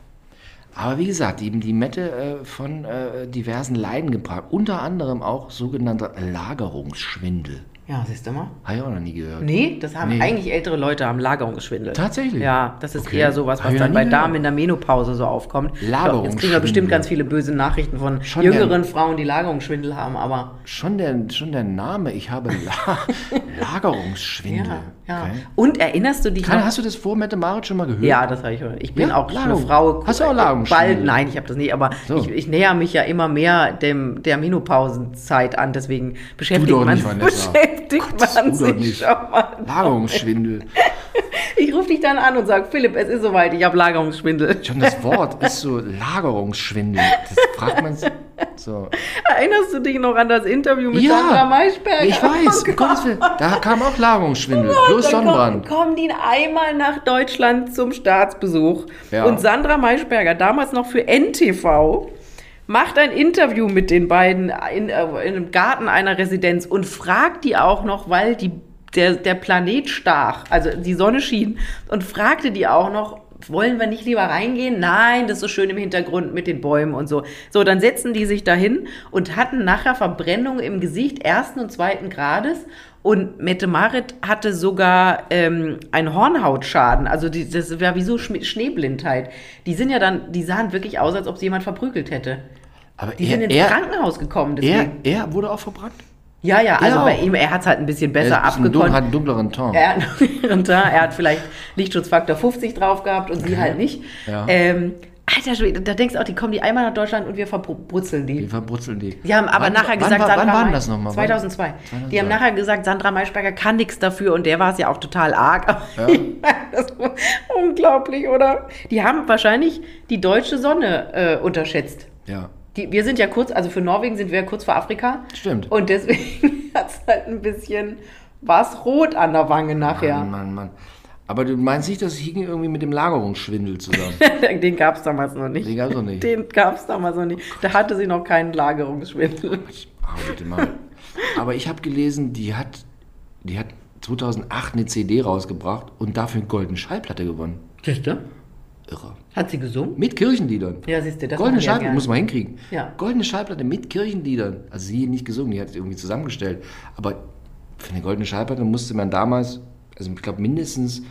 Aber wie gesagt, die, die Mette äh, von äh, diversen Leiden gebracht. Unter anderem auch sogenannter Lagerungsschwindel. Ja, siehst du mal. Habe ich auch noch nie gehört. Nee, das haben Nee. eigentlich ältere Leute, haben Lagerungsschwindel. Tatsächlich? Ja, das ist Okay. eher sowas, was dann bei Damen gehört. in der Menopause so aufkommt. Lagerungsschwindel. Jetzt kriegen wir bestimmt ganz viele böse Nachrichten von Schon jüngeren Frauen, die Lagerungsschwindel haben, aber Schon der, schon der Name, ich habe La Lagerungsschwindel. ja, ja. Okay. Und erinnerst du dich Kann, noch? hast du das vor Mette Marit schon mal gehört? Ja, das habe ich schon. Ich bin Ja, auch eine Lagerung. Frau. Hast du auch Lagerungsschwindel? Bald, nein, ich habe das nicht, aber So. ich, ich näher mich ja immer mehr dem, der Menopausenzeit an, deswegen beschäftigt man, Vanessa. beschäftigt Gott, man sich nicht. schon mal. Lagerungsschwindel. Ich rufe dich dann an und sage, Philipp, es ist soweit, ich habe Lagerungsschwindel. Schon das Wort ist so Lagerungsschwindel. Das fragt man sich so. Erinnerst du dich noch an das Interview mit Ja, Sandra Maischberger? Ich weiß, Oh Willen. Da kam auch Lagerungsschwindel. Gott, Plus dann Sonnenbrand. Kommen, kommen die einmal nach Deutschland zum Staatsbesuch. Ja. Und Sandra Maischberger, damals noch für NTV, macht ein Interview mit den beiden in, äh, in einem Garten einer Residenz und fragt die auch noch, weil die, der, der Planet stach, also die Sonne schien, und fragte die auch noch, wollen wir nicht lieber reingehen? Nein, das ist so schön im Hintergrund mit den Bäumen und so. So, dann setzen die sich dahin und hatten nachher Verbrennung im Gesicht ersten und zweiten Grades. Und Mette Marit hatte sogar ähm, einen Hornhautschaden. Also die, das war wie so Schneeblindheit. Die sind ja dann, die sahen wirklich aus, als ob sie jemand verprügelt hätte. Aber Die er, sind ins er, Krankenhaus gekommen. er, Deswegen. er wurde auch verbrannt. Ja, ja, also Ja. bei ihm, er hat es halt ein bisschen besser er abgekonnt. hat einen dunkleren Ton. Er hat, und da, er hat vielleicht Lichtschutzfaktor 50 drauf gehabt und sie halt nicht. Ja. Ähm, Alter Schwede, da denkst du auch, die kommen die einmal nach Deutschland und wir verbrutzeln die. Die verbrutzeln die. Die haben aber Wann- nachher wann gesagt, Sandra wann war denn Mai- das nochmal? 2002. Die 2002. haben nachher gesagt, Sandra Maischberger kann nichts dafür und der war es ja auch total arg. Ja. das war unglaublich, oder? Die haben wahrscheinlich die deutsche Sonne äh, unterschätzt. Ja. Die, wir sind ja kurz, also für Norwegen sind wir ja kurz vor Afrika. Stimmt. Und deswegen hat es halt ein bisschen, war es rot an der Wange nachher. Mann, Mann, Mann. Aber du meinst nicht, das hing irgendwie mit dem Lagerungsschwindel zusammen? Den gab es damals noch nicht. Den gab's noch nicht. Den gab es damals noch nicht. Da hatte sie noch keinen Lagerungsschwindel. Ah, bitte mal. Aber ich habe gelesen, die hat, die hat 2008 eine CD rausgebracht und dafür eine goldene Schallplatte gewonnen. Siehst du? Irre. Hat sie gesungen? Mit Kirchenliedern. Ja, siehst du, das Goldene ja Schallplatte, muss man hinkriegen. Ja. Goldene Schallplatte mit Kirchenliedern. Also sie nicht gesungen, die hat es irgendwie zusammengestellt. Aber für eine goldene Schallplatte musste man damals, also ich glaube mindestens,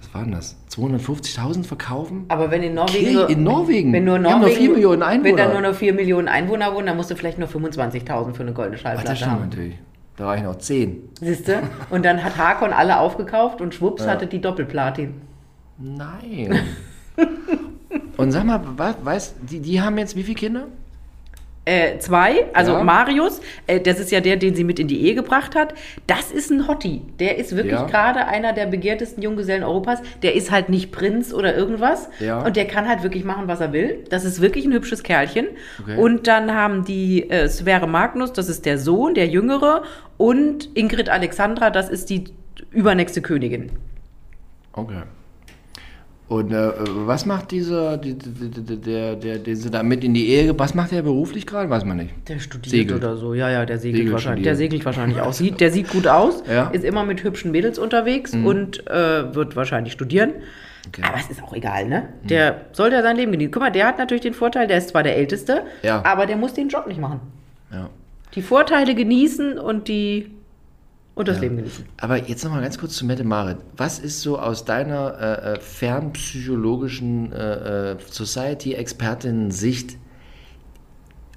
was waren das? 250.000 verkaufen? Aber wenn in Norwegen. So- in Norwegen. Wenn nur Die haben Norwegen. nur 4 Millionen Wenn da Einwohner. nur noch 4 Millionen Einwohner wohnen, dann musst du vielleicht nur 25.000 für eine goldene Ach, Schallplatte das stimmt haben. natürlich. Da reichen auch 10. Siehst du? Und dann hat Hakon alle aufgekauft und schwupps hatte die Doppelplatin. Nein. Und sag mal, was, weißt, die, die haben jetzt wie viele Kinder? Äh, zwei, also Ja. Marius, äh, das ist ja der, den sie mit in die Ehe gebracht hat. Das ist ein Hottie. Der ist wirklich Ja. gerade einer der begehrtesten Junggesellen Europas. Der ist halt nicht Prinz oder irgendwas. Ja. Und der kann halt wirklich machen, was er will. Das ist wirklich ein hübsches Kerlchen. Okay. Und dann haben die äh, Sverre Magnus, das ist der Sohn, der Jüngere. Und Ingrid Alexandra, das ist die übernächste Königin. Okay. Und äh, was macht dieser, die, die, der, der, den sie da mit in die Ehe, was macht der beruflich gerade? Weiß man nicht. Der studiert Segelt. oder so. Ja, ja, der segelt Segelt wahrscheinlich. studiert. Der segelt wahrscheinlich auch. Sieht, der sieht gut aus, Ja. Mhm. ist immer mit hübschen Mädels unterwegs und äh, wird wahrscheinlich studieren. Okay. Aber es ist auch egal, ne? Der soll ja sein Leben genießen. Guck mal, der hat natürlich den Vorteil, der ist zwar der Älteste, Ja. aber der muss den Job nicht machen. Ja. Die Vorteile genießen und die und das Leben genießen. Aber jetzt nochmal ganz kurz zu Mette Marit. Was ist so aus deiner äh, äh, fernpsychologischen äh, äh, Society-Expertin-Sicht?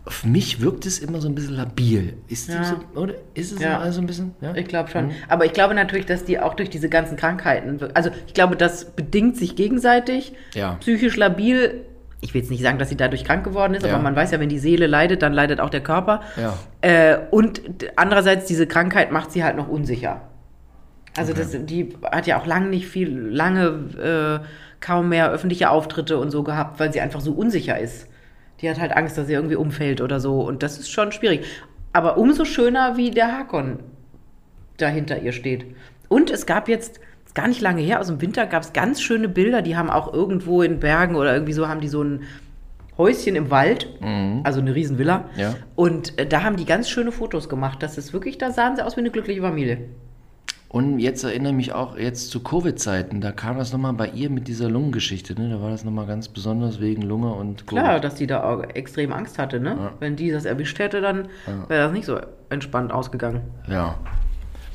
Auf mich wirkt es immer so ein bisschen labil. Ist, die Ja. so, oder? ist es Ja. immer so ein bisschen? Ja? Ich glaube schon. Mhm. Aber ich glaube natürlich, dass die auch durch diese ganzen Krankheiten, also ich glaube, das bedingt sich gegenseitig. Ja. Psychisch labil. Ich will jetzt nicht sagen, dass sie dadurch krank geworden ist, Ja. aber man weiß ja, wenn die Seele leidet, dann leidet auch der Körper. Ja. Äh, und andererseits, diese Krankheit macht sie halt noch unsicher. Also das, die hat ja auch lange nicht viel, lange äh, kaum mehr öffentliche Auftritte und so gehabt, weil sie einfach so unsicher ist. Die hat halt Angst, dass sie irgendwie umfällt oder so. Und das ist schon schwierig. Aber umso schöner, wie der Hakon da hinter ihr steht. Und es gab jetzt, gar nicht lange her, aus dem Winter gab es ganz schöne Bilder, die haben auch irgendwo in Bergen oder irgendwie so, haben die so ein Häuschen im Wald, also eine Riesenvilla. Ja. Und äh, da haben die ganz schöne Fotos gemacht. Das ist wirklich, da sahen sie aus wie eine glückliche Familie. Und jetzt erinnere ich mich auch jetzt zu Covid-Zeiten, da kam das nochmal bei ihr mit dieser Lungengeschichte, ne? Da war das nochmal ganz besonders wegen Lunge und Covid. Klar, dass die da auch extrem Angst hatte, ne? Wenn die das erwischt hätte, dann wäre das nicht so entspannt ausgegangen. Ja.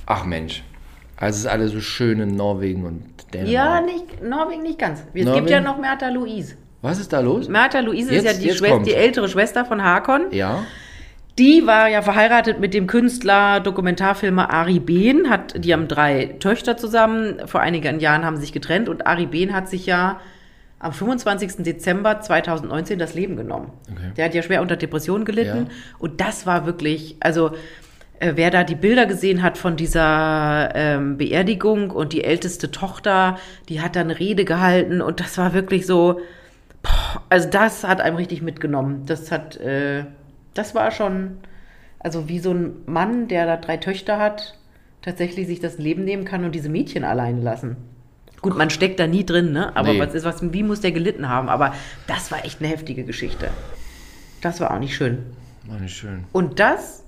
Ach Mensch. Also es ist alles so schön in Norwegen und Dänemark. Ja, nicht, Norwegen nicht ganz. Es Norwegen? gibt ja noch Märtha Louise. Was ist da los? Märtha Louise ist Jetzt- ja die, Schwester, die ältere Schwester von Hakon. Ja. Die war ja verheiratet mit dem Künstler, Dokumentarfilmer Ari Behn. Hat, die haben drei Töchter zusammen. Vor einigen Jahren haben sie sich getrennt und Ari Behn hat sich ja am 25. Dezember 2019 das Leben genommen. Okay. Der hat ja schwer unter Depressionen gelitten. Ja. Und das war wirklich, also wer da die Bilder gesehen hat von dieser ähm, Beerdigung und die älteste Tochter, die hat da eine Rede gehalten und das war wirklich so, boah, also das hat einem richtig mitgenommen. Das hat, äh, das war schon, also wie so ein Mann, der da drei Töchter hat, tatsächlich sich das Leben nehmen kann und diese Mädchen alleine lassen. Gut, man steckt da nie drin, ne? Aber Nee. was ist, was, wie muss der gelitten haben? Aber das war echt eine heftige Geschichte. Das war auch nicht schön. War nicht schön. Und das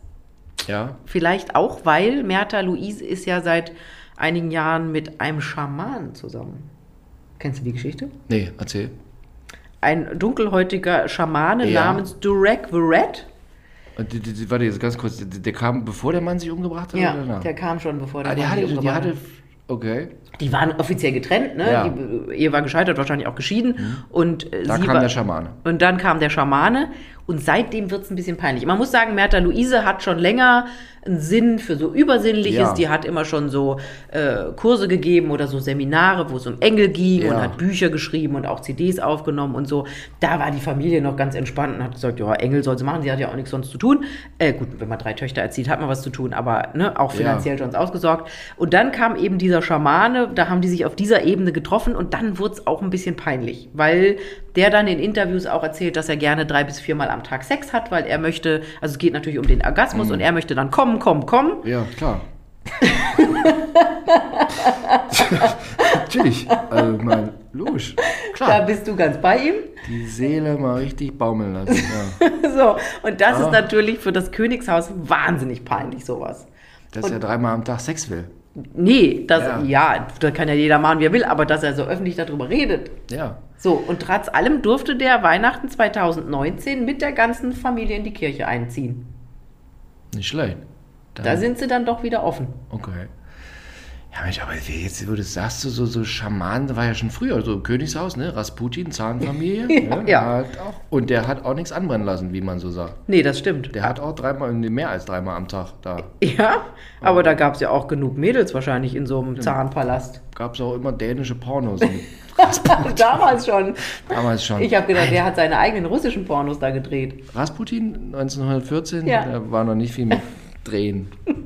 Ja. vielleicht auch, weil Märtha Louise ist ja seit einigen Jahren mit einem Schaman zusammen. Kennst du die Geschichte? Nee, erzähl. Ein dunkelhäutiger Schamane Ja. namens Durek the Red. Und die, die, die, warte, jetzt ganz kurz. Der, der kam, bevor der Mann sich umgebracht hat? Ja, oder danach? der kam schon bevor der ah, der Mann hatte, der umgebracht hatte. hat. Okay. Die waren offiziell getrennt, ne? Ja. Mhm. Die Ehe war gescheitert, wahrscheinlich auch geschieden. Und äh, Da kam war, der Schamane. Und dann kam der Schamane und seitdem wird es ein bisschen peinlich. Man muss sagen, Märtha Luise hat schon länger einen Sinn für so Übersinnliches. Ja. Die hat immer schon so äh, Kurse gegeben oder so Seminare, wo es um Engel ging Ja. und hat Bücher geschrieben und auch CDs aufgenommen und so. Da war die Familie noch ganz entspannt und hat gesagt, ja, Engel soll sie machen, sie hat ja auch nichts sonst zu tun. Äh, gut, wenn man drei Töchter erzieht, hat man was zu tun, aber ne, auch Ja. finanziell schon ausgesorgt. Und dann kam eben dieser Schamane, da haben die sich auf dieser Ebene getroffen und dann wurde es auch ein bisschen peinlich, weil der dann in Interviews auch erzählt, dass er gerne drei bis viermal am Tag Sex hat, weil er möchte, also es geht natürlich um den Orgasmus Mhm. und er möchte dann kommen, kommen, kommen. Ja, klar. Natürlich. Also, ich meine, logisch. Da Klar. bist du ganz bei ihm. Die Seele mal richtig baumeln lassen. Ja. So, und das Ah. ist natürlich für das Königshaus wahnsinnig peinlich, sowas. Dass er dreimal am Tag Sex will. Nee, das, Ja. ja. da kann ja jeder machen, wie er will, aber dass er so öffentlich darüber redet. Ja. So, und trotz allem durfte der Weihnachten 2019 mit der ganzen Familie in die Kirche einziehen. Nicht schlecht. Dann- Da sind sie dann doch wieder offen. Okay. Ja, Mensch, aber wie jetzt, wo du sagst, so, so, so Schaman, das war ja schon früher, so im Königshaus, ne? Rasputin, Zahnfamilie. ne? Ja. Hat auch, und der hat auch nichts anbrennen lassen, wie man so sagt. Nee, das stimmt. Der hat auch dreimal, mehr als dreimal am Tag da. Ja, aber da gab es ja auch genug Mädels wahrscheinlich in so einem Zahnpalast. Gab es auch immer dänische Pornos. Damals schon. damals schon. Ich habe gedacht, der hat seine eigenen russischen Pornos da gedreht. Rasputin 1914, Ja. da war noch nicht viel mit Drehen.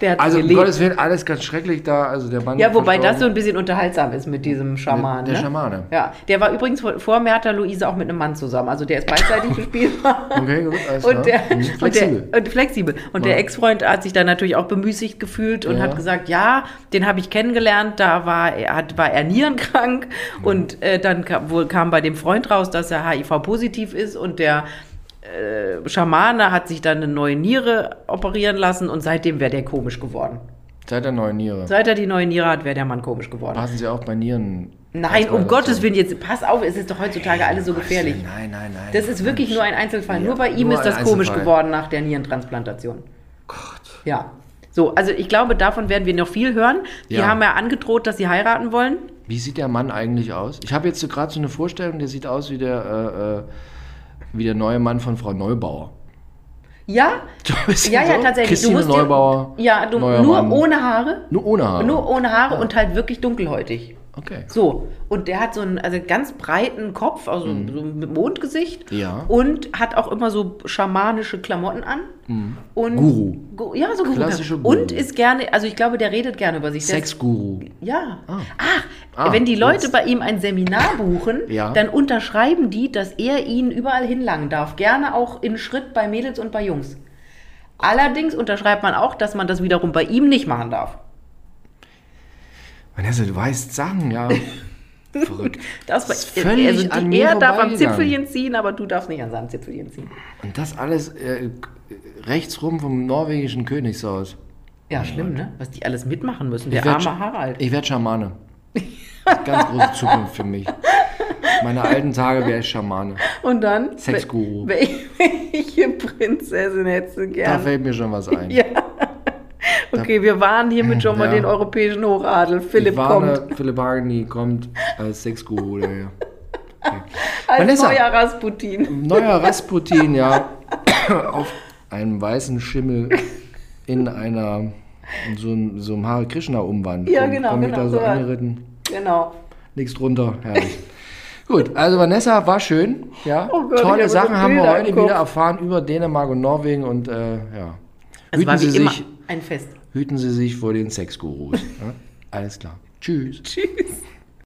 Der hat Also, um gelebt. Gottes Willen, alles ganz schrecklich da. Also, der Mann. Ja, wobei das so ein bisschen unterhaltsam ist mit diesem Schaman. Der ne? Schamane. Ja, der war übrigens vor, vor Märtha Luise auch mit einem Mann zusammen. Also der ist beidseitig gespielbar. Okay, gut, alles Und der, klar. Mhm, und Flexibel. der, und flexibel. Und der Ja. Ex-Freund hat sich dann natürlich auch bemüßigt gefühlt und Ja. hat gesagt, ja, den habe ich kennengelernt, da war er, hat, war er nierenkrank und äh, dann kam, wohl kam bei dem Freund raus, dass er HIV-positiv ist und der äh, Schamane hat sich dann eine neue Niere operieren lassen und seitdem wäre der komisch geworden. Seit der neuen Niere. Seit er die neue Niere hat, wäre der Mann komisch geworden. Passen Sie auch bei Nieren. Nein, um. Gottes Willen, jetzt pass auf, es ist doch heutzutage alles so gefährlich. Nein, nein, nein. Das ist wirklich nur ein Einzelfall. Ja, nur bei ihm nur ist das komisch geworden nach der Nierentransplantation. Gott. Ja. So, also ich glaube, davon werden wir noch viel hören. Die Ja. haben ja angedroht, dass sie heiraten wollen. Wie sieht der Mann eigentlich aus? Ich habe jetzt so gerade so eine Vorstellung, der sieht aus wie der, äh, äh, wie der neue Mann von Frau Neubauer. Ja, ja, ja, so. tatsächlich. Christine musst dir- Neubauer. Ja, du, nur Mann. ohne Haare. Nur ohne Haare. Nur ohne Haare und halt wirklich dunkelhäutig. Okay. So, und der hat so einen also ganz breiten Kopf, also so mit Mondgesicht. Ja. Und hat auch immer so schamanische Klamotten an. Und Mhm. Guru. Gu- Ja, so Guru. Klassische Guru. Und ist gerne, also ich glaube, der redet gerne über sich. Der ist- Sexguru. Ja. Ach, Ah, wenn die Leute jetzt. bei ihm ein Seminar buchen, Ja. dann unterschreiben die, dass er ihnen überall hinlangen darf. Gerne auch in Schritt bei Mädels und bei Jungs. Allerdings unterschreibt man auch, dass man das wiederum bei ihm nicht machen darf. Vanessa, du weißt Sachen, ja. Verrückt. Das, Das ist völlig also an die, mir er darf am. Zipfelchen ziehen, aber du darfst nicht an seinem Zipfelchen ziehen. Und das alles äh, rechts rum vom norwegischen Königshaus. Ja, schlimm, ne? Was die alles mitmachen müssen. Ich Der werd arme Harald. Ich werde Schamane. Das Ganz große Zukunft für mich. Meine alten Tage wäre ich Schamane. Und dann? Sexguru. wel- Welche Prinzessin hättest du Da gern? fällt mir schon was ein. Ja. Okay, wir waren hiermit schon mal Ja. den europäischen Hochadel. Philipp ich warne, kommt Philipp Hageni kommt als Sexguru. daher. als Vanessa. neuer Rasputin. Neuer Rasputin, ja, auf einem weißen Schimmel in einer, in so, einem- so einem Hare Krishna Umwand. Ja, Komm- genau, komm ich genau, da so so was. angeritten, Genau. nichts drunter, herrlich. Gut, also Vanessa war schön, ja. Oh Gott, Tolle Sachen haben wir heute wieder erfahren über Dänemark und Norwegen und äh, ja. Es Hüten war wie Sie, immer sich, ein Fest. Hüten Sie sich vor den Sexgurus. Alles klar. Tschüss. Tschüss.